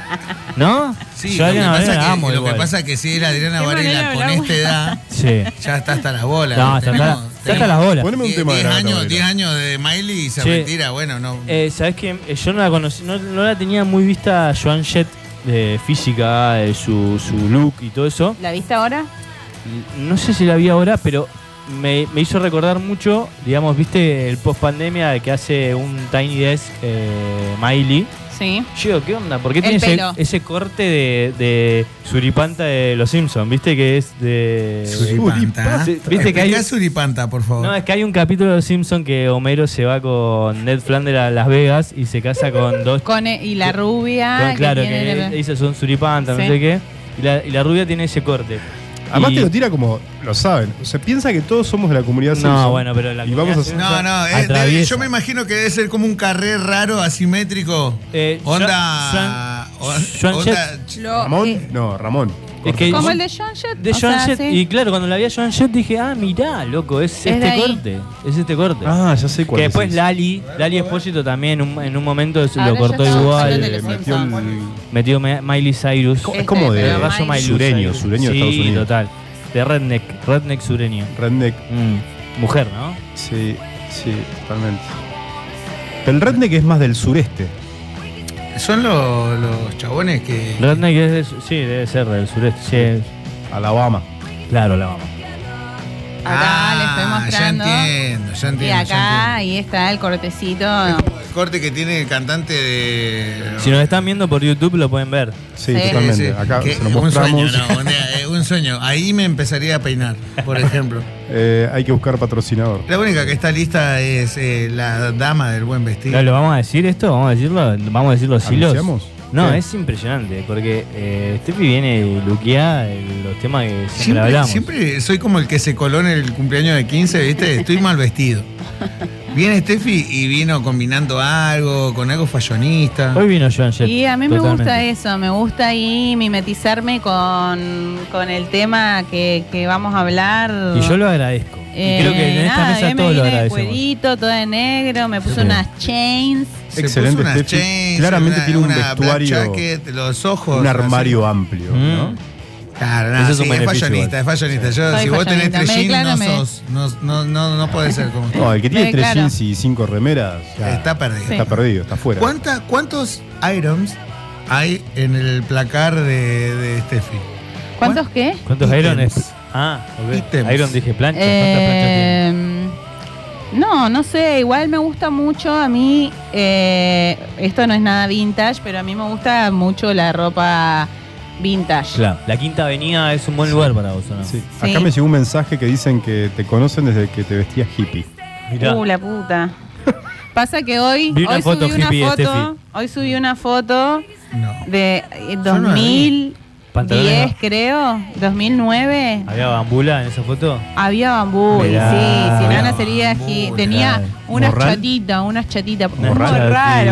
¿No? Sí, Yo lo a que, Adriana pasa Varela la que, amo lo que igual. pasa que si era Adriana Varela con esta edad, Sí. ya está hasta las bolas. No, está, Tenemos- hasta las bolas. Poneme un 10 tema de Adriana años, Varela. 10 años de Miley y se Sí. retira, bueno, no. Eh, ¿Sabes qué? Eh, Yo no la conocí, no, no la tenía muy vista Joan Jett de física, de su, su look y todo eso. ¿La viste ahora? No sé si la vi ahora, pero me, me hizo recordar mucho, digamos, viste el post pandemia que hace un Tiny Desk eh, Miley. Sí. Yo digo, ¿qué onda? ¿Por qué El tiene ese, pelo. ese corte de, de suripanta de los Simpsons? ¿Viste que es de. Suripanta. Sí, Viste que hay. Suripanta, por favor. No, es que hay un capítulo de los Simpsons que Homero se va con Ned Flanders a Las Vegas y se casa con dos Con, e- y la rubia. con- que claro, tiene que el- dice son suripantas, Sí. no sé qué. Y la, y la rubia tiene ese corte. Además Y- te lo tira como, lo saben. O sea, piensa que todos somos de la comunidad No, Simpson. bueno, pero la Y vamos a hacer- No, no, es- debe- yo me imagino que debe ser como un carré raro, asimétrico. Eh, onda. Joan onda-. Lo- Ramón, eh, no, Ramón. Es que- como el de John Jett. De o Joan sea, Jett. sí. Y claro, cuando la vi a Joan Jett dije, ah, mirá, loco, es, de este ahí. corte. Es este corte. Ah, ya sé cuál que es después ese. Lali, Lali Espósito también en un, en un momento se Ahora lo ya cortó estamos igual. hablando de los metió Simpsons. el- Metió Me- Miley Cyrus. Es Este, como de pero Rayo Miley. Miley sureño, Cyrus. sureño de sí, Estados Unidos. total. De redneck, redneck sureño. Redneck. Mm, Mujer, ¿no? Sí, sí, totalmente. El redneck es más del sureste. Son los, los chabones que. Redneck es, de sí, debe ser del sureste. Sí, Alabama. claro, la Acá le estoy Ah, mostrando. Ya entiendo, ya Y entiendo. ya acá, ahí está el cortecito. El corte que tiene el cantante de. Si nos están viendo por YouTube lo pueden ver. Sí, Sí. totalmente. Sí, Acá se lo un mostramos. sueño, no, un, eh, un sueño. Ahí me empezaría a peinar, por ejemplo. Eh, hay que buscar patrocinador. La única que está lista es eh, la dama del buen vestido. ¿Lo vamos a decir esto? ¿Vamos a decirlo? ¿Vamos a decir los hilos? No, ¿Qué? es impresionante, porque eh, Steffi viene luqueada en los temas que siempre, Siempre, hablamos. siempre soy como el que se coló en el cumpleaños de 15, ¿viste? Estoy mal vestido. Viene Steffi y vino combinando algo, con algo fashionista. Hoy vino Joan Jett. Y a mí me gusta eso, me gusta ahí mimetizarme con, con el tema que, que vamos a hablar. Y yo lo agradezco. Eh, y creo que en esta nada, mesa todos lo agradecemos. cuerito, todo de negro, me puse Sí. unas chains. Se Excelente, puso unas chains, Claramente una- tiene un vestuario, jacket, los ojos. un así. armario amplio, Mm. ¿no? Claro, no, es sí, es igual. es fashionista. Yo, Soy si vos tenés tres jeans, no, sos, no, no, no, no podés ser como usted. No, el que tiene tres claro. jeans y cinco remeras ya Está perdido. está Sí. perdido, está fuera. ¿Cuánta- ¿Cuántos items hay en el placar de, de Steffi? ¿Cuántos qué? ¿Cuántos Ítems. Ah, ok. Ítems. Iron dije plancha. Eh, no, no sé, igual me gusta mucho a mí, eh, esto no es nada vintage, pero a mí me gusta mucho la ropa vintage. Claro, la Quinta Avenida es un buen lugar para vos, ¿o no? Sí. Sí. Acá me llegó un mensaje que dicen que te conocen desde que te vestías hippie. Mirá. Uh, la puta. Pasa que hoy, Vi una hoy foto subí una hippie foto, Steffi. hoy subí una foto No. de eh, Yo no la 2010, Pantalones, ¿no? creo, 2009. ¿Había bambula en esa foto? Había bambú, y Mirá. sí, si no, Había no sería aquí. Tenía unas ¿Morral? chatitas, unas chatitas. Un Morral, morral,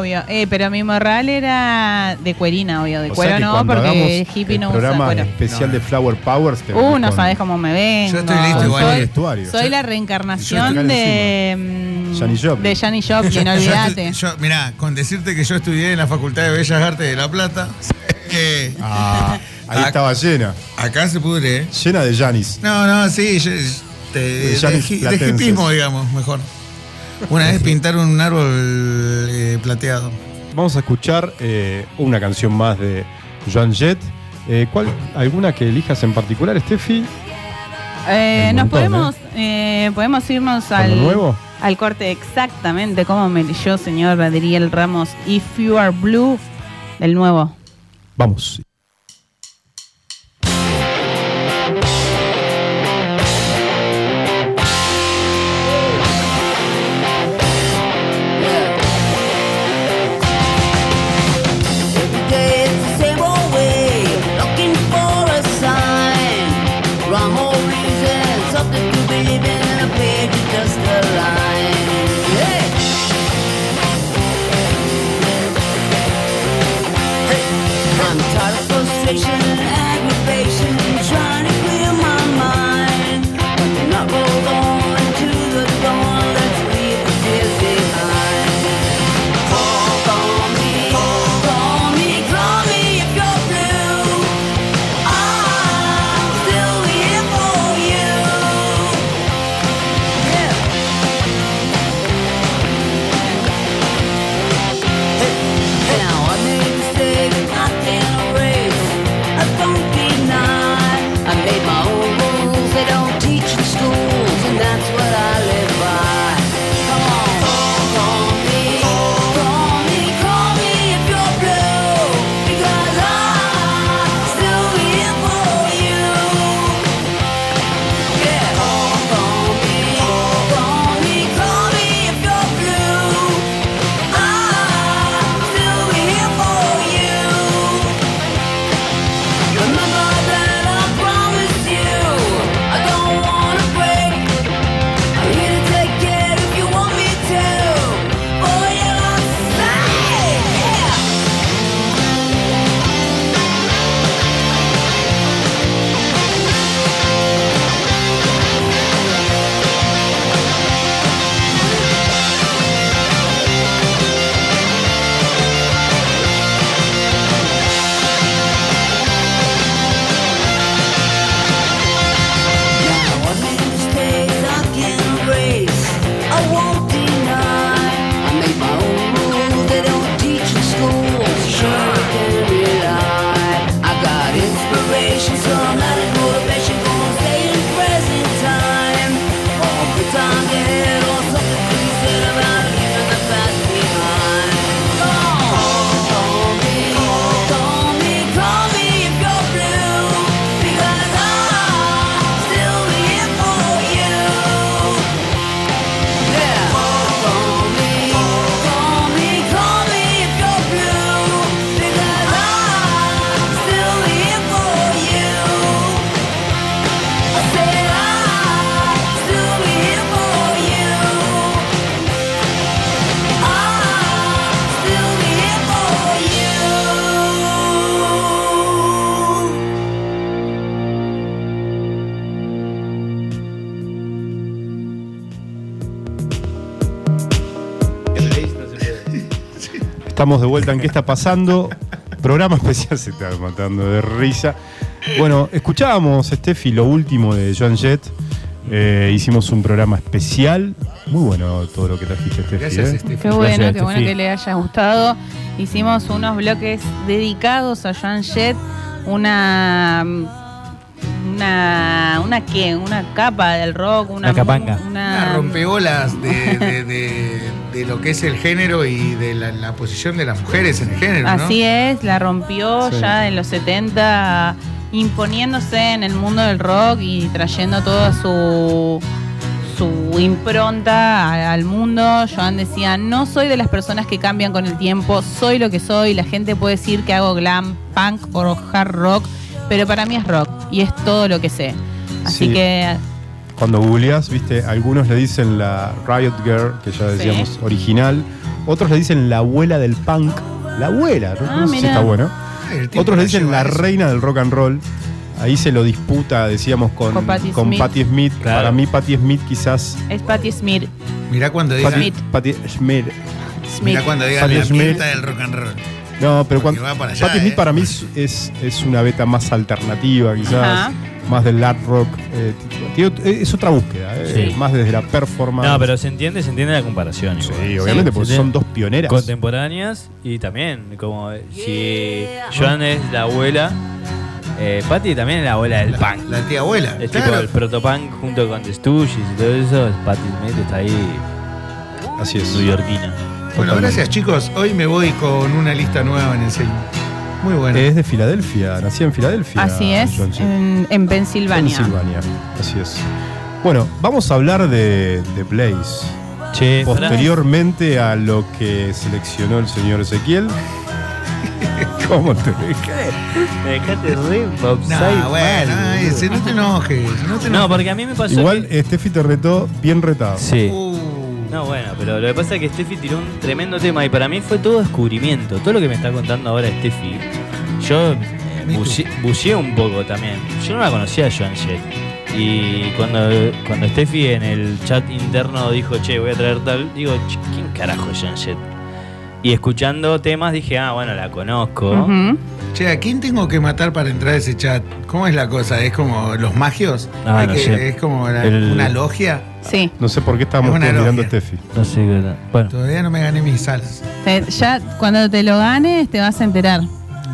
obvio. Eh, pero mi morral era de cuerina, obvio. De O cuero no, porque hagamos hippie el no usa programa cuero. especial No, de Flower Powers te Uh, no sabes cómo me ven. Yo estoy listo igual. el Soy, vestuario. soy la reencarnación de. Janis Joplin. De Janis Joplin, olvídate. yo- mirá, con decirte que yo estudié en la Facultad de Bellas Artes de La Plata, que Ah, ahí estaba llena. acá se pudre. ¿eh? Llena de Janis. No, no, sí, yo- de, de, hipismo, digamos, mejor. Una vez pintaron un árbol eh, plateado. Vamos a escuchar eh, una canción más de Joan Jett. Eh, ¿cuál, ¿Alguna que elijas en particular, Steffi? Eh, nos montón, podemos, eh, podemos irnos ¿Con al, nuevo? al corte exactamente como me leyó señor Adriel Ramos If You Are Blue del nuevo. Vamos. Estamos de vuelta en ¿Qué está pasando? Programa especial, se está matando de risa. Bueno, escuchábamos, Steffi, lo último de Joan Jett. Eh, hicimos un programa especial. Muy bueno todo lo que trajiste, Steffi. Gracias, ¿eh? Steffi. Qué bueno, Gracias, qué bueno Steffi. que le haya gustado. Hicimos unos bloques dedicados a Joan Jett, una una una qué, una capa del rock, una, Una capanga. una, Una rompeolas de, de- de- de lo que es el género y de la, la posición de las mujeres en el género, ¿no? Así es, la rompió Sí. ya en los 70, imponiéndose en el mundo del rock y trayendo toda su, su impronta al mundo. Joan decía, no soy de las personas que cambian con el tiempo, soy lo que soy. La gente puede decir que hago glam, punk o hard rock, pero para mí es rock y es todo lo que sé. Así Sí. que Cuando googleás, viste, algunos le dicen la Riot Girl, que ya decíamos, original. Otros le dicen la abuela del punk. La abuela, ¿no? Ah, No sé si está bueno. Otros le dicen la eso. reina del rock and roll. Ahí se lo disputa, decíamos, con, Con Patti con Smith. Patti Smith. Claro. Para mí, Patti Smith quizás. es Patti Smith. Mirá cuando digan, Patti, Patti Smith. Smith. mirá cuando digan Patti la Smith. del rock and roll. No, pero Porque cuando. allá, Patti Smith ¿eh? para mí es, es, es una beta más alternativa, quizás. Ajá. Más del art rock. eh, tiene- es otra búsqueda, eh, Sí. más desde la performance. No, pero se entiende, se entiende la comparación. Sí, igual. obviamente, Sí, porque son dos pioneras. contemporáneas y también como si Joan es la abuela eh, Patty también es la abuela del punk La tía abuela. es claro. tipo el protopunk junto con The Stooges y todo eso Patty Smith está ahí Así es. neoyorquina Bueno, gracias chicos. Hoy me voy con una lista nueva en el sello. Muy buena. Es de Filadelfia, nacida en Filadelfia. Así es, en, en Pensilvania. Pensilvania, así es. Bueno, vamos a hablar de, de Blaze. che pará. Posteriormente a lo que seleccionó el señor Ezequiel. ¿Cómo te dejé? me dejaste re No, upside bueno, ay, si no te enojes. No, te no enojes. porque a mí me pasó Igual que- Steffi te retó bien retado. sí Uh, No, bueno, pero lo que pasa es que Steffi tiró un tremendo tema y para mí fue todo descubrimiento. Todo lo que me está contando ahora Steffi, yo eh, buceé, buceé un poco también. Yo no la conocía a Joan Jett. Y cuando, cuando Steffi en el chat interno dijo, che, voy a traer tal, digo, "Che, ¿quién carajo es Joan Jett? Y escuchando temas dije, ah, bueno, la conozco. Che, ¿a quién tengo que matar para entrar a ese chat? ¿Cómo es la cosa? ¿Es como los magios? Ah, Hay no que- sé. ¿Es como la- El- una logia? Sí, No sé por qué estábamos Es una todos mirando a logia. Steffi. No sé qué. Bueno, Todavía no me gané mis alas. te- ya cuando te lo ganes te vas a enterar.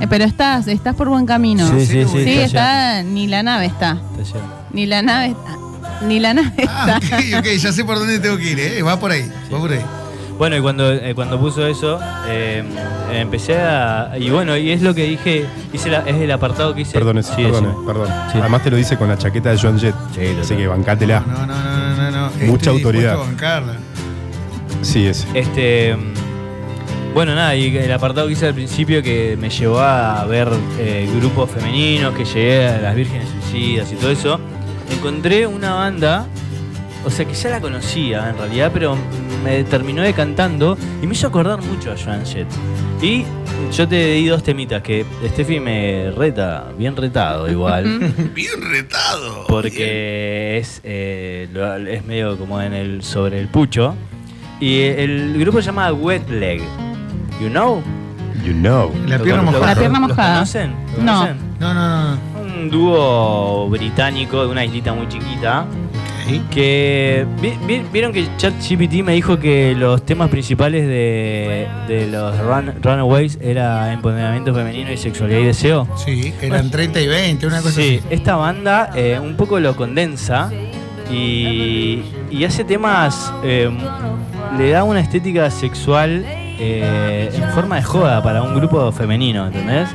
Eh, pero estás, estás por buen camino. sí, sí, sí, Sí, Sí, está está, ni la nave está. está. Ni la nave está. Ni la nave Ah, está. ok, ok, ya sé por dónde tengo que ir, ¿eh? Va por ahí, va por ahí. Bueno, y cuando, eh, cuando puso eso, eh, empecé a. Y bueno, y es lo que dije. Hice la- es el apartado que hice. Perdón, es- Sí, perdón, decime. perdón. Sí. Además te lo dice con la chaqueta de Joan Jett. Sí. Así que bancátela. No, no, no, no, no. no. Mucha Estoy autoridad. Sí, ese. Este. mm, Bueno, nada, y el apartado que hice al principio que me llevó a ver eh, grupos femeninos, que llegué a las vírgenes suicidas y todo eso, encontré una banda, o sea que ya la conocía en realidad, pero me terminó decantando y me hizo acordar mucho a Joan Jett. Y yo te di dos temitas que Steffi me reta, bien retado igual. Bien retado. porque es, eh, lo- es medio como en el sobre el pucho. Y el grupo se llama Wet Leg. You know? You know. La ¿Lo pierna mojada. La pierna ¿Los mojada. conocen? ¿Lo No. conocen? No, no, no. Un dúo británico de una islita muy chiquita. Que vi- vi- vieron que ChatGPT me dijo que los temas principales de, de los run- Runaways era empoderamiento femenino y sexualidad y deseo. Sí, eran 30 y 20, una cosa Sí, así. esta banda eh, un poco lo condensa y, y hace temas, eh, le da una estética sexual eh, en forma de joda para un grupo femenino, ¿entendés?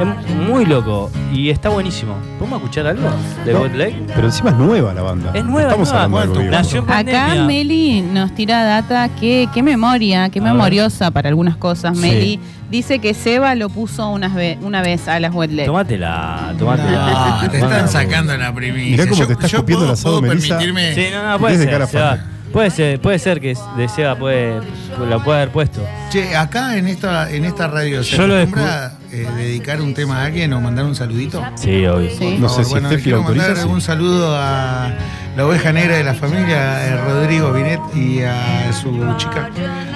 Es muy loco y está buenísimo. ¿Podemos escuchar algo de No, Wet Leg? Pero encima es nueva la banda. Es nueva, Estamos nueva. hablando de algo Acá. Meli nos tira data, qué, qué memoria, qué A ver. memoriosa para algunas cosas. Sí. Meli dice que Seba lo puso unas ve- una vez a las wet leg. Tómatela, tómatela. No, te están sacando la primicia. Mirá cómo Yo- te está yo escupiendo puedo- el asado, puedo Melissa. permitirme- Sí, no, no, puede ser. cara. Puede ser, puede ser que de Seba puede, lo puede haber puesto. Che, acá en esta, en esta radio se Yo lo acostumbra eh, dedicar un tema a alguien o mandar un saludito? Sí, obvio. Sí. No sé si bueno, Steffi quiero lo autoriza. mandar sí. un saludo a la oveja negra de la familia, eh, Rodrigo Binet, y a su chica,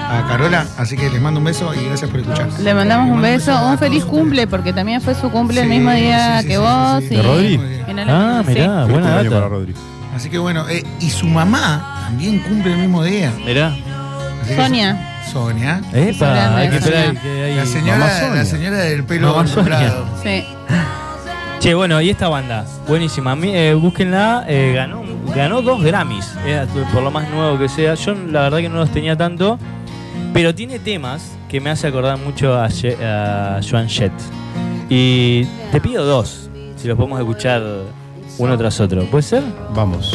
a Carola. Así que les mando un beso y gracias por escuchar. Le mandamos un beso, un feliz cumple, porque también fue su cumple el mismo día sí, sí, que sí, vos. sí, sí. y- ¿De Rodri? Ah, mirá, buena data. Rodri. Así que bueno, eh, y su mamá también cumple el mismo día. Mirá. Así que- Sonia. Sonia. Epa, hay que La esperar señora- que hay. La Mamá señora, Sonia. la señora del pelo Mamá Sonia. dorado. Sí. Che, bueno, y esta banda, buenísima. A mí, eh, búsquenla, eh, ganó, ganó dos Grammys, eh, por lo más nuevo que sea. Yo la verdad que no los tenía tanto, pero tiene temas que me hace acordar mucho a, Ye- a Joan Jett. Y te pido dos, si los podemos escuchar uno tras otro. ¿Puede ser? Vamos.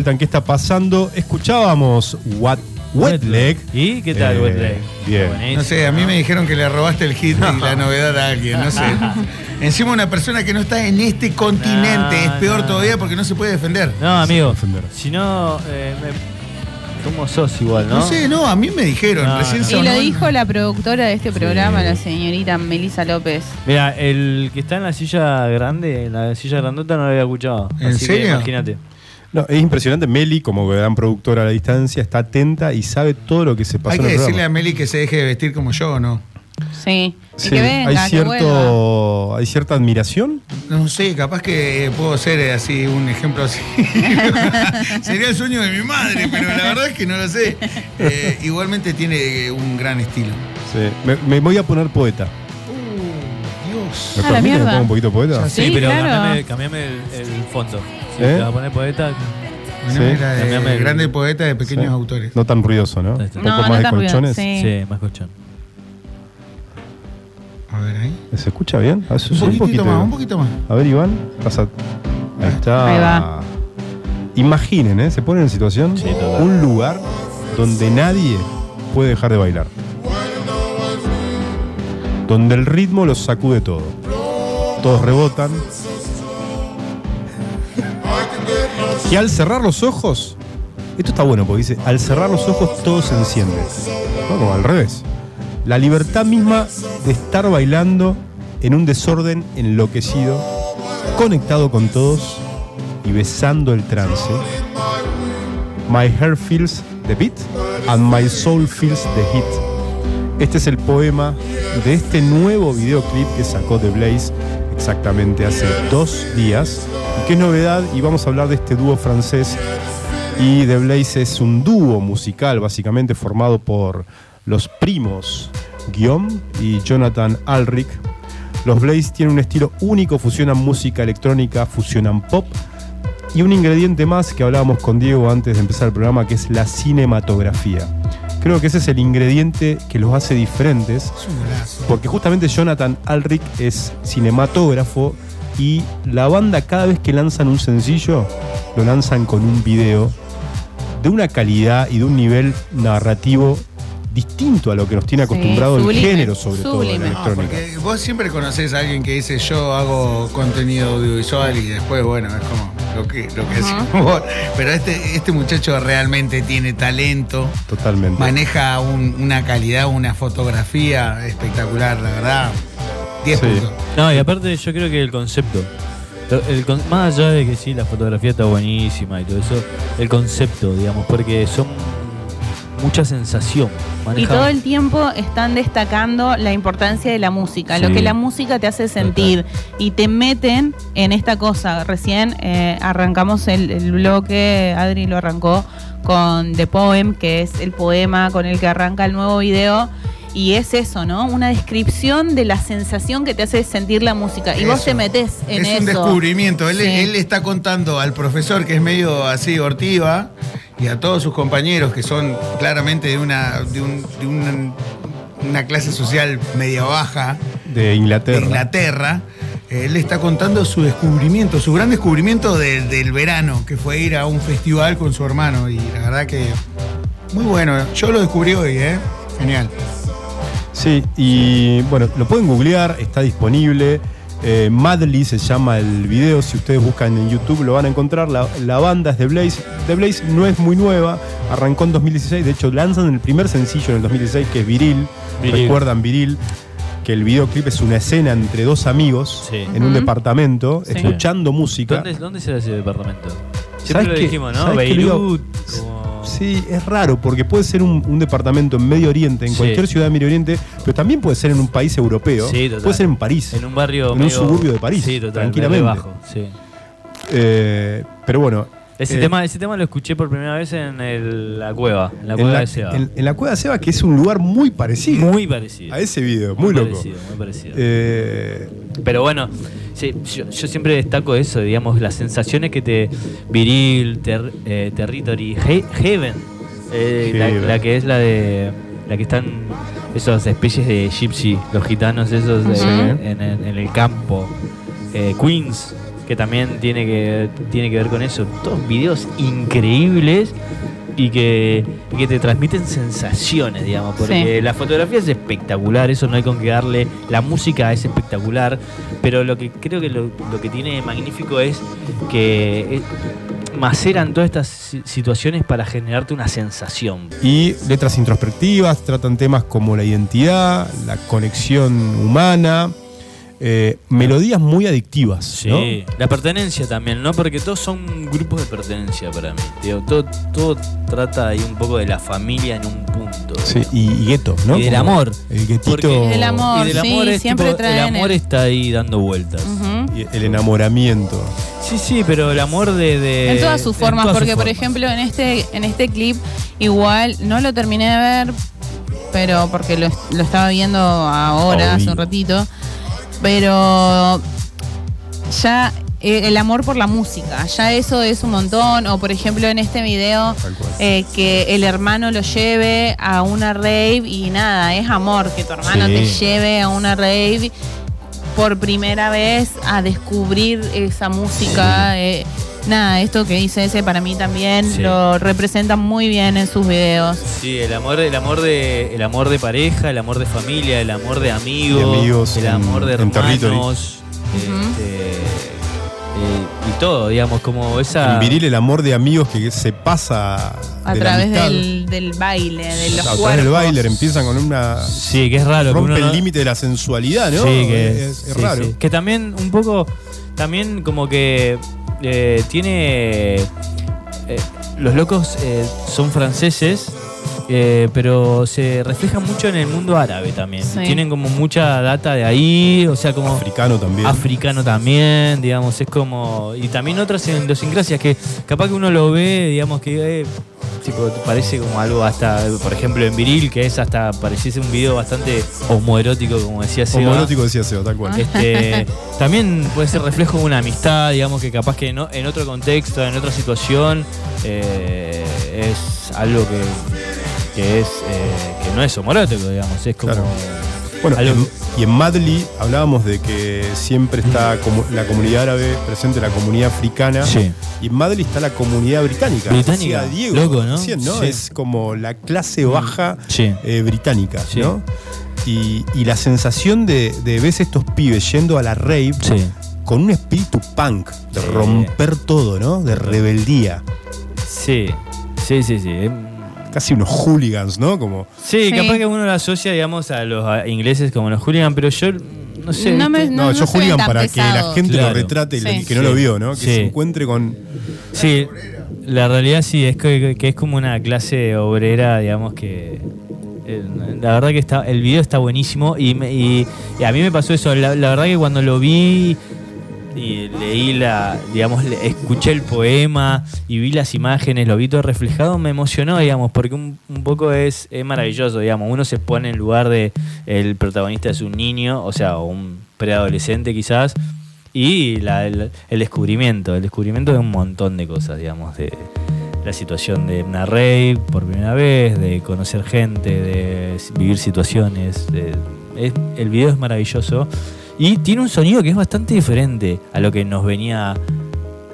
Vuelta en ¿Qué está pasando? Escuchábamos What Wet Leg. ¿Y qué tal, Eh, Wet Leg? Bien. No sé, a mí me dijeron que le robaste el hit y la novedad a alguien, no sé. Encima una persona que no está en este continente es peor todavía porque no se puede defender. No, amigo. Si no, eh, me- ¿cómo sos igual, no? No sé, no, a mí me dijeron, No, recién no. Y lo dijo la productora de este programa, la señorita Melissa López. Mira, el que está en la silla grande, en la silla grandota no lo había escuchado. ¿En Así que serio? Imagínate. No, es impresionante. Meli, como gran productora a la distancia, está atenta y sabe todo lo que se pasó Hay en que el decirle programa. a Meli que se deje de vestir como yo, ¿no? Sí. Y Sí, que venga, hay que vuelva. cierto, hay cierta admiración. No sé, capaz que puedo ser eh, así, un ejemplo así. Sería el sueño de mi madre, pero la verdad es que no lo sé. Eh, igualmente tiene eh, un gran estilo. Sí. Me, me voy a poner poeta. Dios. ¿Me A la permite? ¿Me pongo un poquito poeta? Sí, pero claro. cambiame, cambiame el, el fondo. Si ¿Eh? te vas a poner poeta. Sí. era de Cambiame el- grande poeta de pequeños Sí. autores. No tan ruidoso, ¿no? Un No, poco no más de tan ruidoso, colchones. sí. Sí, más colchón. A ver ahí. ¿Se escucha bien? A ver, Un sube poquitito más, un poquito más. A ver, Iván. Pasa. Ahí está. Ahí va. Imaginen, ¿eh? Se ponen en situación. Un lugar donde nadie puede dejar de bailar. Donde el ritmo los sacude todo. Todos rebotan. Y al cerrar los ojos, esto está bueno porque dice, al cerrar los ojos todo se enciende. No, al revés. La libertad misma de estar bailando en un desorden enloquecido, conectado con todos y besando el trance. My hair feels the beat and my soul feels the heat. Este es el poema de este nuevo videoclip que sacó The Blaze exactamente hace dos días. Que es novedad, y vamos a hablar de este dúo francés. Y The Blaze es un dúo musical, básicamente formado por los primos Guillaume y Jonathan Alric. Los Blaze tienen un estilo único, fusionan música electrónica, fusionan pop y un ingrediente más que hablábamos con Diego antes de empezar el programa, que es la cinematografía. Creo que ese es el ingrediente que los hace diferentes, Es un golazo. porque justamente Jonathan Alric es cinematógrafo y la banda cada vez que lanzan un sencillo, lo lanzan con un video de una calidad y de un nivel narrativo distinto a lo que nos tiene Sí, acostumbrado el género, sobre todo en sublime. la No, electrónica. porque vos siempre conocés a alguien que dice yo hago contenido audiovisual y después, bueno, es como lo que, lo que decimos vos. Pero este, este muchacho realmente tiene talento, Totalmente. maneja un- una calidad, una fotografía espectacular, la verdad. 10 Sí. puntos. No, y aparte yo creo que el concepto. el más allá de que sí, la fotografía está buenísima y todo eso, el concepto, digamos, porque son mucha sensación. Y todo el tiempo están destacando la importancia de la música, lo que la música te hace sentir y te meten en esta cosa. Recién eh, arrancamos el, el bloque, Adri lo arrancó con The Poem, que es el poema con el que arranca el nuevo video. Y es eso, ¿no? Una descripción de la sensación que te hace sentir la música. Y vos te metés en es eso. un descubrimiento. Él, Sí. él está contando al profesor que es medio así hortiva y a todos sus compañeros que son claramente de una, de un- de un- una clase social media baja De Inglaterra. de Inglaterra. Él le está contando su descubrimiento, su gran descubrimiento de- del verano, que fue ir a un festival con su hermano. Y la verdad que muy bueno. Yo lo descubrí hoy, ¿eh? Genial. Sí, y bueno, lo pueden googlear, está disponible. Eh, Madly se llama el video, si ustedes buscan en YouTube lo van a encontrar. La, la banda es The Blaze. The Blaze no es muy nueva, arrancó en 2016, de hecho lanzan el primer sencillo en el 2016 que es Viril. Viril. Recuerdan Viril, que el videoclip es una escena entre dos amigos Sí. en un departamento, Sí. escuchando música. ¿Dónde, ¿Dónde será ese departamento? ¿Sabes Siempre lo dijimos, ¿no? ¿Sabes qué lo iba- Beirut. como- Sí, es raro, porque puede ser un, un departamento en Medio Oriente, en Sí. cualquier ciudad de Medio Oriente, pero también puede ser en un país europeo. Sí, total. puede ser en París. En un barrio. En un suburbio de París, Sí, total, tranquilamente. medio bajo, sí. Eh, pero bueno. Ese, eh, tema, ese tema lo escuché por primera vez en el- la cueva, en la en cueva la, de Seba. en- en la cueva de Seba, que es un lugar muy parecido Muy parecido. a ese video, muy, loco. parecido, muy parecido. Eh, Pero bueno, sí, yo, yo siempre destaco eso, digamos, las sensaciones que te. Viril, ter- eh, Territory, He- Heaven, eh, la- que es la de. La que están esas especies de gypsy, los gitanos esos de- Sí. en, el, en el campo. Eh, Queens, que también tiene que, tiene que ver con eso. Todos videos increíbles y que, y que te transmiten sensaciones, digamos, porque Sí. la fotografía es espectacular, eso no hay con qué darle, la música es espectacular, pero lo que creo que lo, lo que tiene de magnífico es que eh, maceran todas estas si- situaciones para generarte una sensación. Y letras introspectivas, tratan temas como la identidad, la conexión humana, eh, melodías muy adictivas. Sí, ¿no? la pertenencia también, ¿no? Porque todos son grupos de pertenencia para mí. Digo, todo, todo trata ahí un poco de la familia en un punto. Sí, y, y gueto, ¿no? Y del amor. El guetito. El amor, y del sí, amor es siempre tipo, traen el amor el- está ahí dando vueltas. Y el enamoramiento. Sí, sí, pero el amor de. de- en todas sus formas, todas sus porque por formas. ejemplo en este, en este clip igual no lo terminé de ver, pero porque lo, lo estaba viendo ahora, hace un ratito, pero ya eh, el amor por la música, ya eso es un montón, o por ejemplo en este video eh, que el hermano lo lleve a una rave y nada, es amor, que tu hermano Sí. te lleve a una rave por primera vez a descubrir esa música. eh, nada, esto que dice ese para mí también Sí. lo representa muy bien en sus videos. Sí, el amor, el amor de, el amor de pareja, el amor de familia, el amor de amigos, De amigos el amor de en hermanos, este, eh, y todo, digamos, como esa. En viril el amor de amigos que se pasa A de través del, del baile, de los a través del baile empiezan con una Sí, que es raro. que rompe uno no- el límite de la sensualidad, ¿no? Sí, que es, es sí, raro. sí. Que también un poco, también como que eh, tiene... eh, los locos eh, son franceses, eh, pero se reflejan mucho en el mundo árabe también. Sí. Tienen como mucha data de ahí, o sea, como... Africano también. Africano también, digamos, es como... Y también otras idiosincrasias que capaz que uno lo ve, digamos que... tipo, parece como algo hasta, por ejemplo, en Viril, que es hasta, pareciese un video bastante homoerótico, como decía Seba. Homoerótico decía Seba, tal cual. Este, también puede ser reflejo de una amistad, digamos que capaz que no, en otro contexto, en otra situación, eh, es algo que, que es eh, que no es homorótico, digamos, es como Claro. Bueno, algo- y en Madly hablábamos de que siempre está como la comunidad árabe presente, la comunidad africana. Sí. Y en Madly está la comunidad británica. Británica, Diego, loco, ¿no? recién, ¿no? Sí. Es como la clase baja Sí. eh, británica. ¿no? Y, y la sensación de, de ves estos pibes yendo a la rave con un espíritu punk, de romper todo, ¿no? De rebeldía. Sí, sí, sí, sí. Casi unos hooligans, ¿no? Como Sí, Sí. capaz que uno lo asocia, digamos, a los a ingleses como los hooligan, pero yo no sé. No me- ¿viste? No, no yo hooligan para que la gente Claro. lo retrate, y Sí. que no Sí. lo vio, ¿no? Que Sí. se encuentre con. Sí, la realidad sí, es que, que es como una clase obrera, digamos que... eh, La verdad que está, el video está buenísimo y, me- y- y a mí me pasó eso. La, la verdad que cuando lo vi y leí la, digamos, escuché el poema y vi las imágenes, lo vi todo reflejado, me emocionó, digamos, porque un, un poco es, maravilloso, digamos. Uno se pone en lugar de el protagonista es un niño, o sea, un preadolescente quizás, y la- el, descubrimiento, el descubrimiento de un montón de cosas, digamos, de la situación de una rave por primera vez, de conocer gente, de vivir situaciones. el video es maravilloso y tiene un sonido que es bastante diferente a lo que nos venía,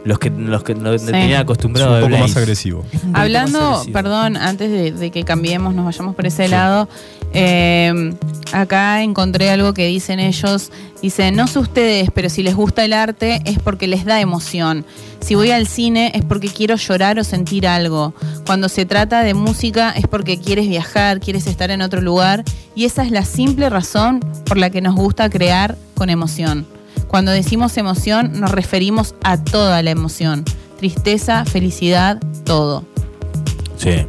los que los que nos Sí. tenía Es acostumbrado un poco más agresivo. Más Hablando, agresivo. perdón, antes de, de que cambiemos, nos vayamos por ese lado, eh, acá encontré algo que dicen ellos, dicen, no sé ustedes, pero si les gusta el arte es porque les da emoción. Si voy al cine es porque quiero llorar o sentir algo. Cuando se trata de música es porque quieres viajar, quieres estar en otro lugar y esa es la simple razón por la que nos gusta crear con emoción. Cuando decimos emoción nos referimos a toda la emoción. Tristeza, felicidad, todo. Sí.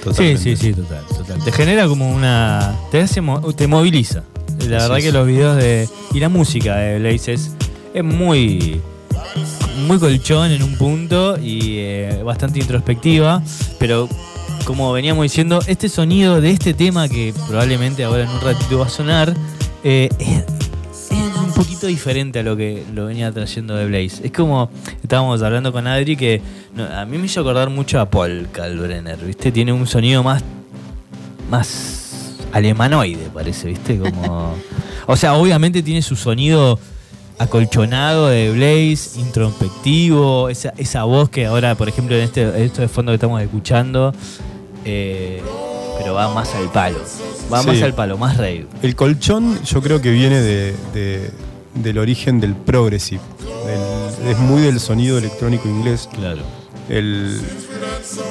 Sí, Totalmente. sí, sí, total, total. Te genera como una. Te hace te moviliza. La verdad que los videos de. Y la música de Blaze es, es muy. Muy colchón en un punto y eh, bastante introspectiva. Pero como veníamos diciendo, este sonido de este tema que probablemente ahora en un ratito va a sonar. eh, es, poquito diferente a lo que lo venía trayendo de Blaze. Es como, estábamos hablando con Adri, que no, a mí me hizo acordar mucho a Paul Kalbrenner, ¿viste? Tiene un sonido más, más alemanoide, parece, ¿viste? Como, o sea, obviamente tiene su sonido acolchonado de Blaze, introspectivo, esa, esa voz que ahora, por ejemplo, en este esto de fondo que estamos escuchando, eh, pero va más al palo. Va Sí. más al palo, más rave. El colchón yo creo que viene de, de- del origen del progressive. Del- es muy del sonido electrónico inglés. Claro. El,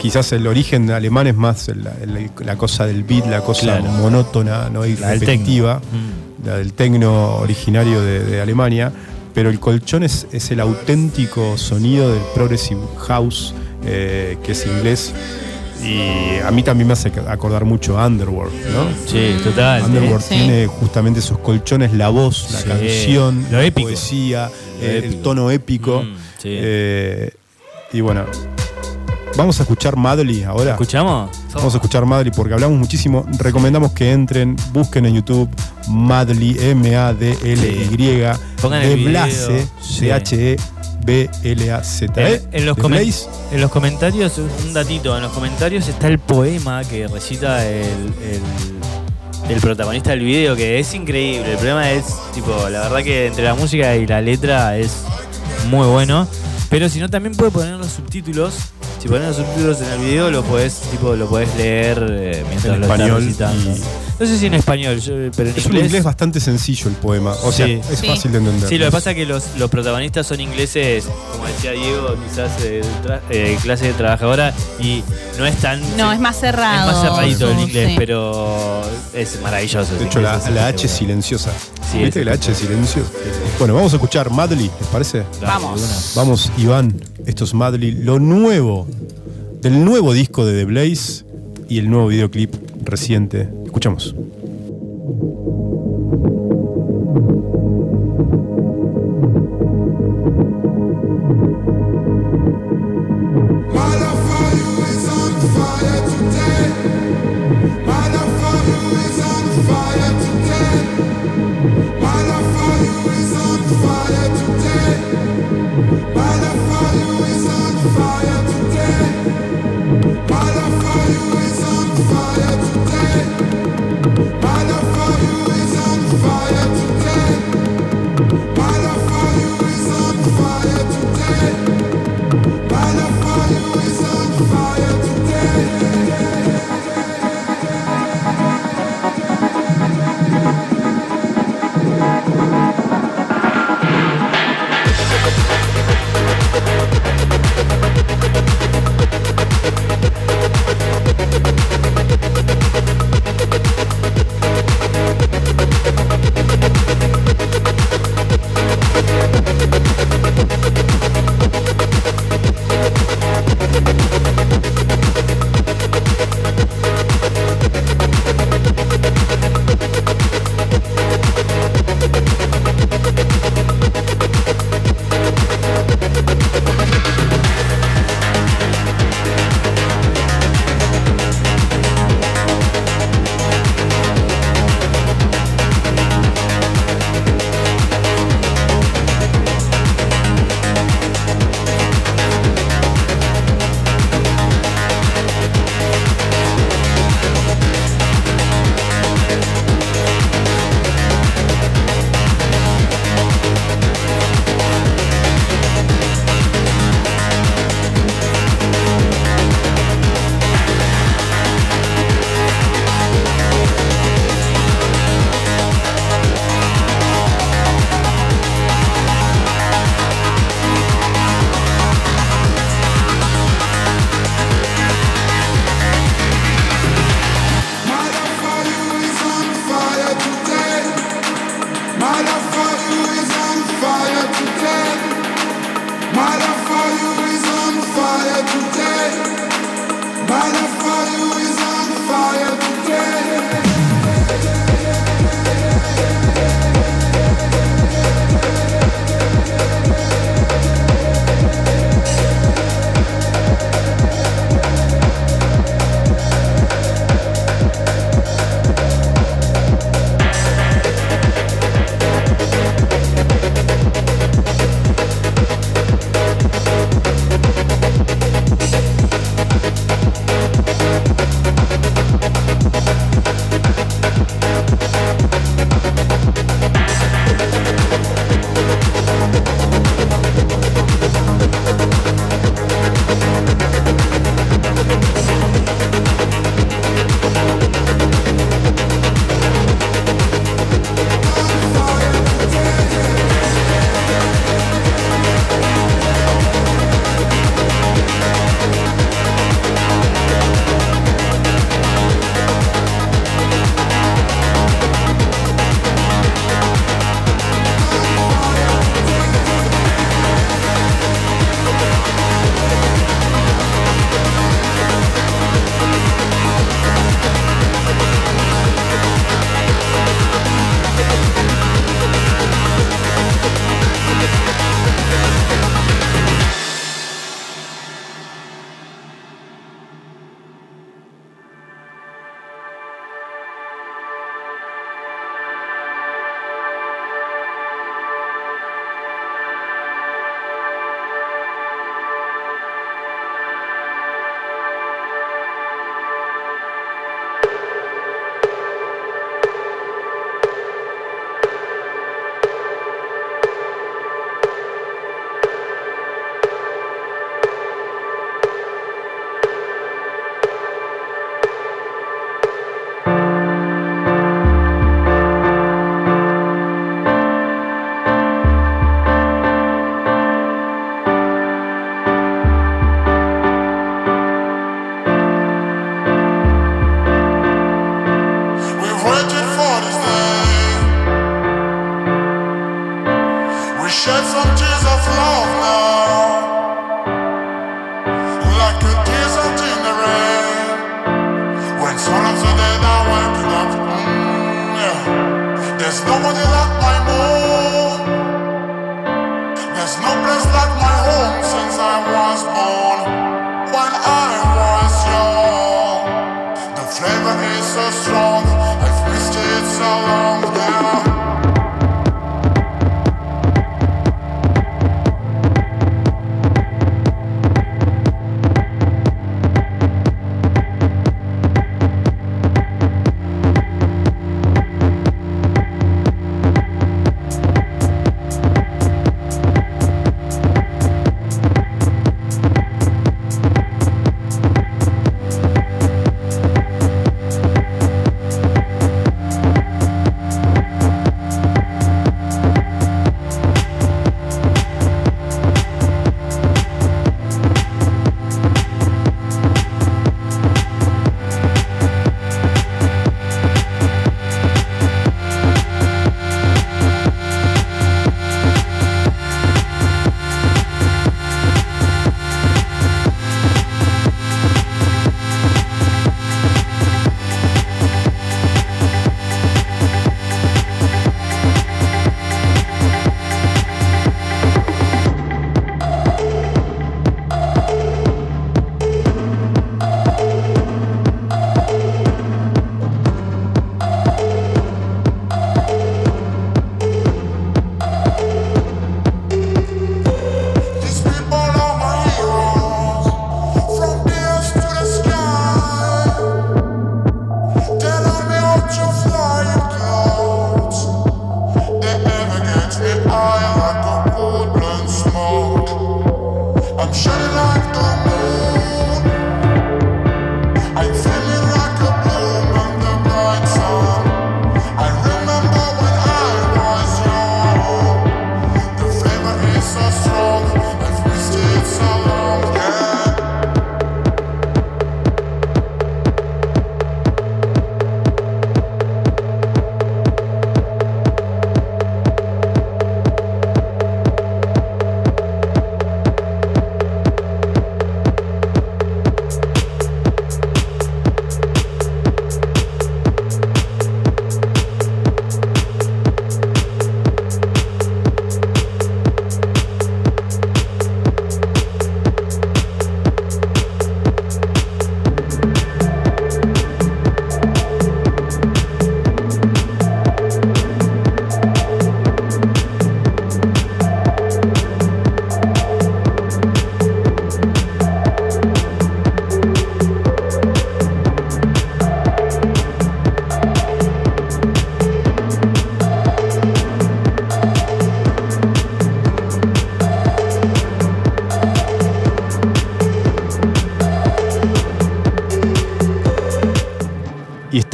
quizás el origen alemán es más el- el- la cosa del beat, la cosa Claro. monótona ¿no? y La del repetitiva, tecno. Mm. la del tecno originario de, de Alemania. Pero el colchón es, es el auténtico sonido del progressive house, eh, que es inglés. Y a mí también me hace acordar mucho a Underworld, ¿no? Sí, total. Underworld Sí. tiene justamente esos colchones, la voz, la Sí. canción, Lo la poesía, Lo eh, el tono épico. Mm, sí. Eh, y bueno, vamos a escuchar Madly ahora. ¿Escuchamos? Vamos a escuchar Madly porque hablamos muchísimo. Recomendamos que entren, busquen en YouTube Madly, M-A-D-L-Y, de el video. Blaze. En, en los en los comentarios, un datito, en los comentarios está el poema que recita el, el- el protagonista del video, que es increíble. El problema es, tipo, la verdad que entre la música y la letra es muy bueno. Pero si no, también puede poner los subtítulos. Si pones los subtítulos en el video, lo puedes, tipo, lo puedes leer eh, mientras En lo estás recitando. y- No sé si en español, yo- pero en Es un inglés. inglés bastante sencillo el poema. O sea, Sí. es Sí. fácil de entender. Sí, lo que pasa es que los, los protagonistas son ingleses, como decía Diego, quizás eh, tra- eh, clase de trabajadora, y no es tan. No, es más cerrado. Es más cerradito el Sí. inglés, pero es maravilloso. De hecho, la, inglés, la es H silenciosa. Sí, ¿Viste es que la H es silenciosa? Bueno, vamos a escuchar Madly, ¿les parece? Vamos. Vamos, Iván, esto es Madly, lo nuevo, del nuevo disco de The Blaze y el nuevo videoclip reciente. Escuchamos.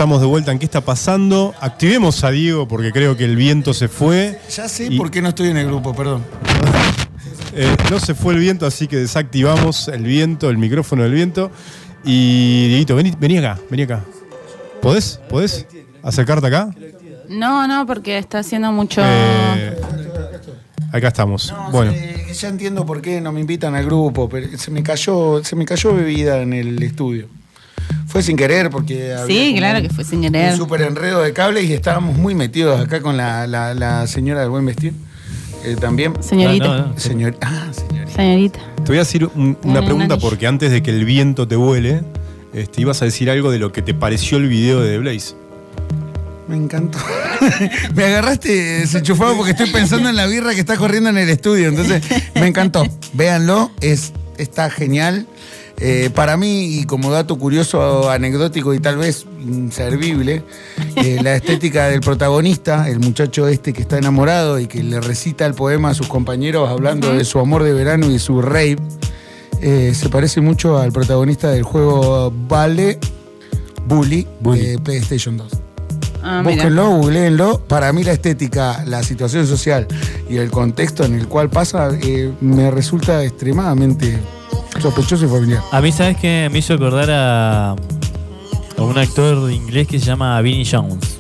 Estamos de vuelta en qué está pasando. Activemos a Diego porque creo que el viento se fue. Ya sé Y- por qué no estoy en el grupo, perdón. Eh, no se fue el viento, así que desactivamos el viento, el micrófono del viento. Y Dieguito, vení, vení acá, vení acá. ¿Podés? ¿Podés acercarte acá? No, no, porque está haciendo mucho. Eh, acá estamos. bueno, ya entiendo por qué no me invitan al grupo, pero se me cayó, se me cayó bebida en el estudio. Fue sin querer porque había sí, claro que fue sin querer. Un súper enredo de cables y estábamos muy metidos acá con la, la- la señora del buen vestir. eh, también. Señorita. No, no, no. Señor, ah, señorita. Señorita. te voy a decir un- Un una pregunta porque antes de que el viento te vuele, este, ibas a decir algo de lo que te pareció el video de The Blaze. Me encantó. me agarraste desenchufado porque estoy pensando en la birra que está corriendo en el estudio. Entonces, me encantó. Véanlo, es, está genial. Eh, para mí, y como dato curioso, anecdótico y tal vez inservible, eh, la estética del protagonista, el muchacho este que está enamorado y que le recita el poema a sus compañeros hablando de su amor de verano y su rave, eh, se parece mucho al protagonista del juego Vale Bully, de PlayStation 2. Ah. Búsquenlo, googleenlo. Para mí la estética, la situación social y el contexto en el cual pasa eh, me resulta extremadamente sospechoso y familiar. A mí, ¿sabes qué? Me hizo acordar a, a un actor inglés que se llama Vinnie Jones.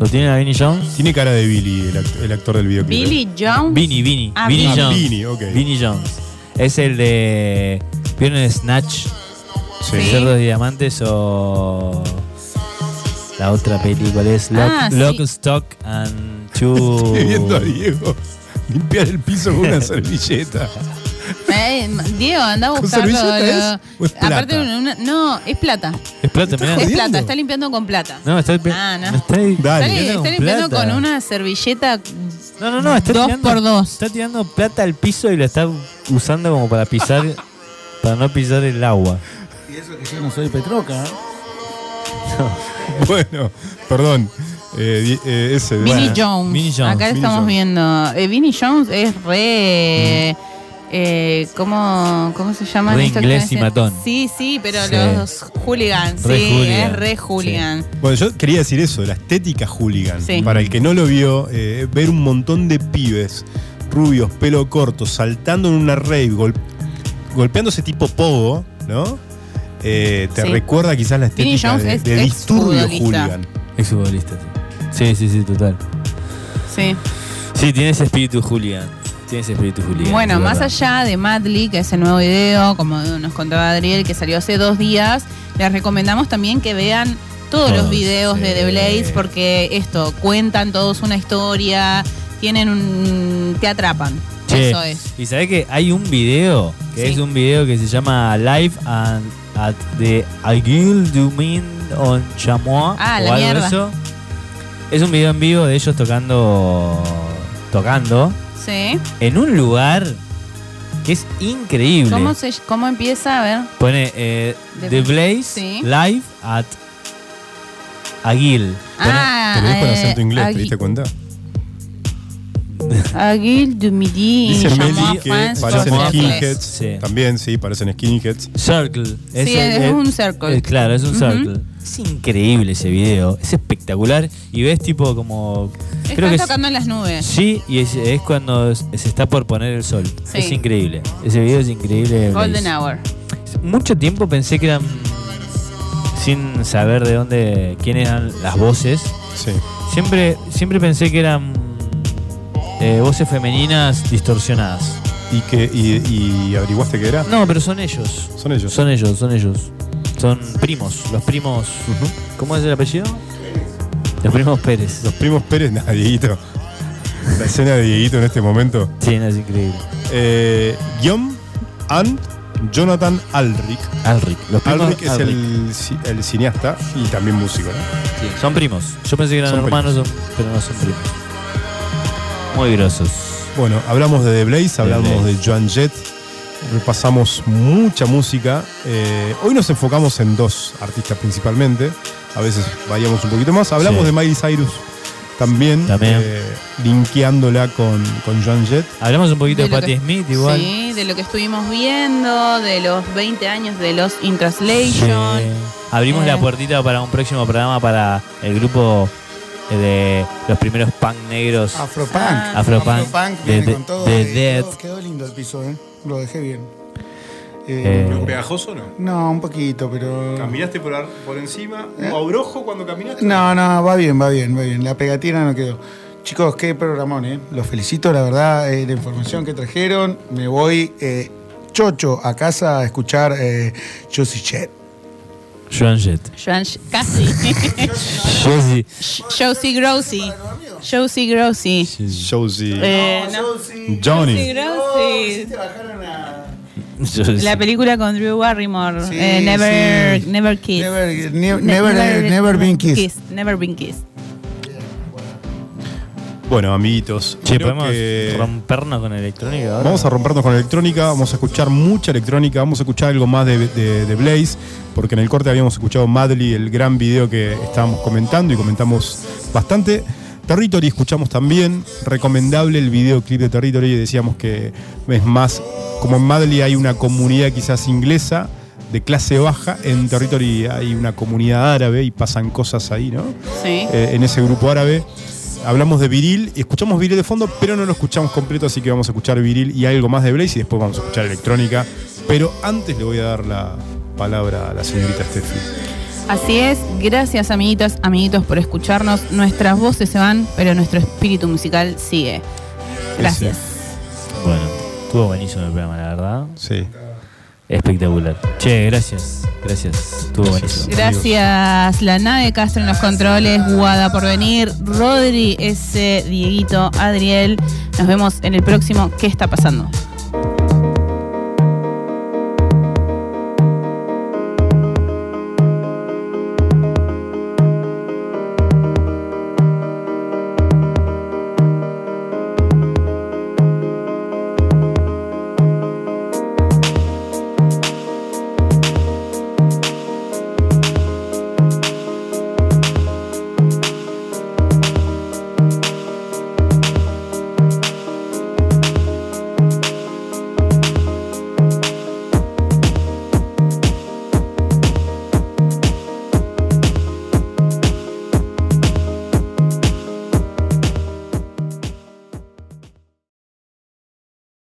¿Lo tienen a Vinnie Jones? Tiene cara de Billy, el, act- el actor del videoclip. ¿eh? Billy Jones. Vinnie, Vinnie. Ah, Vinnie Vinnie. Jones. Vinnie, ok. Vinnie Jones. Es el de. ¿Vieron el Snatch? Sí. ¿El Cerdo de Diamantes o. La otra película es Lock, Ah, sí. Lock, Stock and Two. Estoy viendo a Diego limpiar el piso con una servilleta. Diego, anda a ¿Con buscarlo. lo- es o es plata? Aparte, una- no, es plata. Es plata. Es plata, está limpiando con plata. No, está, Ah, no. está, Dale. Está, limpiando está con limpiando plata. con una servilleta No, no, no, está dos tirando, por dos. Está tirando plata al piso y lo está usando como para pisar. para no pisar el agua. Y eso que yo no soy Petroca. ¿eh? Bueno, perdón. Eh, eh, ese. Vinnie bueno. Jones. Vinnie Jones, Acá Vinnie estamos Jones. viendo. Eh, Vinnie Jones es re. Eh, ¿cómo, ¿Cómo se llama? Re inglés y matón. Sí, sí, pero Sí. los hooligans. Re sí, hooligan, es re hooligan. Bueno, yo quería decir eso, de la estética hooligan. Sí. Para el que no lo vio, eh, ver un montón de pibes rubios, pelo corto, saltando en una rave, gol- golpeándose tipo pogo, ¿no? Eh, te Sí. recuerda quizás la estética Jones de, es de disturbio hooligan. Exfutbolista, sí. Sí, sí, sí, total. Sí. Sí, tiene ese espíritu hooligan. Tiene ese espíritu hooligan. Bueno, más allá de Madly, que es el nuevo video, como nos contaba Adriel, que salió hace dos días, les recomendamos también que vean todos los videos de. The Blaze, porque esto, cuentan todos una historia, tienen un. te atrapan. Che, Eso es. Y sabés que hay un video, que Sí. es un video que se llama Live and at the Aguil du Min on Chamois. Ah, o la algo de mierda. eso. Es un video en vivo de ellos tocando. tocando Sí. en un lugar que es increíble. ¿Cómo, se, ¿Cómo empieza? A ver. Pone eh, The- The Blaze Sí. Live at Aguil. Pone- Ah, Te lo dijo en eh, acento inglés, ¿te diste cuenta? Aguil du Midi. Dice Meli que parecen skinheads. Sí. También, sí, parecen skinheads. Circle. Sí, es un circle. eh, claro, es un Ujú. circle. Es increíble ese video. Es espectacular. Y ves tipo como. Creo Están que es- tocando en las nubes. Sí, y es, es cuando se está por poner el sol. Sí. Es increíble. Ese video es increíble. Golden Blaze. Hour. Mucho tiempo pensé que eran. Sin saber de dónde. quién eran las voces. Sí. Siempre, siempre pensé que eran. eh, voces femeninas distorsionadas. ¿Y, que, y, y averiguaste qué era? No, pero son ellos. Son ellos. Son ellos, son ellos. Son primos. Los primos. ¿Cómo es el apellido? Los primos Pérez. Los primos Pérez, nada, Dieguito. La escena de Dieguito en este momento. Sí, no, es increíble. Eh, Guillaume and Jonathan Alric. Alric. Los primos Alric es Alric. el, ci- el cineasta y también músico, ¿no? Sí, son primos. Yo pensé que eran Son hermanos, son- pero no son primos. Muy grosos. Bueno, hablamos de The Blaze, hablamos Blaze. de Joan Jett, repasamos mucha música. Eh, hoy nos enfocamos en dos artistas principalmente, a veces variamos un poquito más. Hablamos Sí. de Miley Cyrus también, También. eh, linkeándola con, con Joan Jett. Hablamos un poquito de, De Patti que- Smith igual. Sí, de lo que estuvimos viendo, de los 20 años de los In Translation. Sí. Abrimos Eh. la puertita para un próximo programa para el grupo eh, de los primeros punk negros. Afropunk. Afropunk. de, de, de- con todo. de y Dead. Quedó, quedó lindo el piso, ¿eh? Lo dejé bien. Eh, Eh, ¿Pegajoso o no? no, un poquito, pero. ¿Caminaste por, por encima? ¿Eh? ¿Abrojo cuando caminaste? No, no, va bien, va bien, va bien. La pegatina no quedó. Chicos, qué programón, ¿eh? Los felicito, la verdad, eh, la información que trajeron. Me voy eh, chocho a casa a escuchar eh, Josie Chet. Joan Jett. Joan casi. Josie. Josie Grossi. Josie Grossi. Josie. Eh, no. Johnny. Josie Grossi. Josie. La película con Drew Barrymore. Sí, eh, never, sí. never Kiss. Never, ne- never, never been kissed. Never Been Kissed. Bueno, amiguitos, Che, creo podemos que rompernos con electrónica ahora. vamos a rompernos con electrónica, vamos a escuchar mucha electrónica, vamos a escuchar algo más de, de- de Blaze, porque en el corte habíamos escuchado Madly, el gran video que estábamos comentando y comentamos bastante. Territory escuchamos también, recomendable el videoclip de Territory, y decíamos que es más, como en Madly hay una comunidad quizás inglesa de clase baja, en Territory hay una comunidad árabe y pasan cosas ahí, ¿no? Sí. eh, en ese grupo árabe. Hablamos de Viril, y escuchamos Viril de fondo, pero no lo escuchamos completo, así que vamos a escuchar Viril y algo más de Blaze y después vamos a escuchar electrónica. Pero antes le voy a dar la palabra a la señorita Steffi. Así es, gracias amiguitas, amiguitos por escucharnos. Nuestras voces se van, pero nuestro espíritu musical sigue. Gracias. Bueno, estuvo buenísimo el programa, la verdad. Sí. Espectacular. Che, gracias. Gracias. Estuvo buenísimo. Gracias, la nave Castro en los controles, Guada por venir, Rodri, ese Dieguito, Adriel. Nos vemos en el próximo ¿Qué está pasando?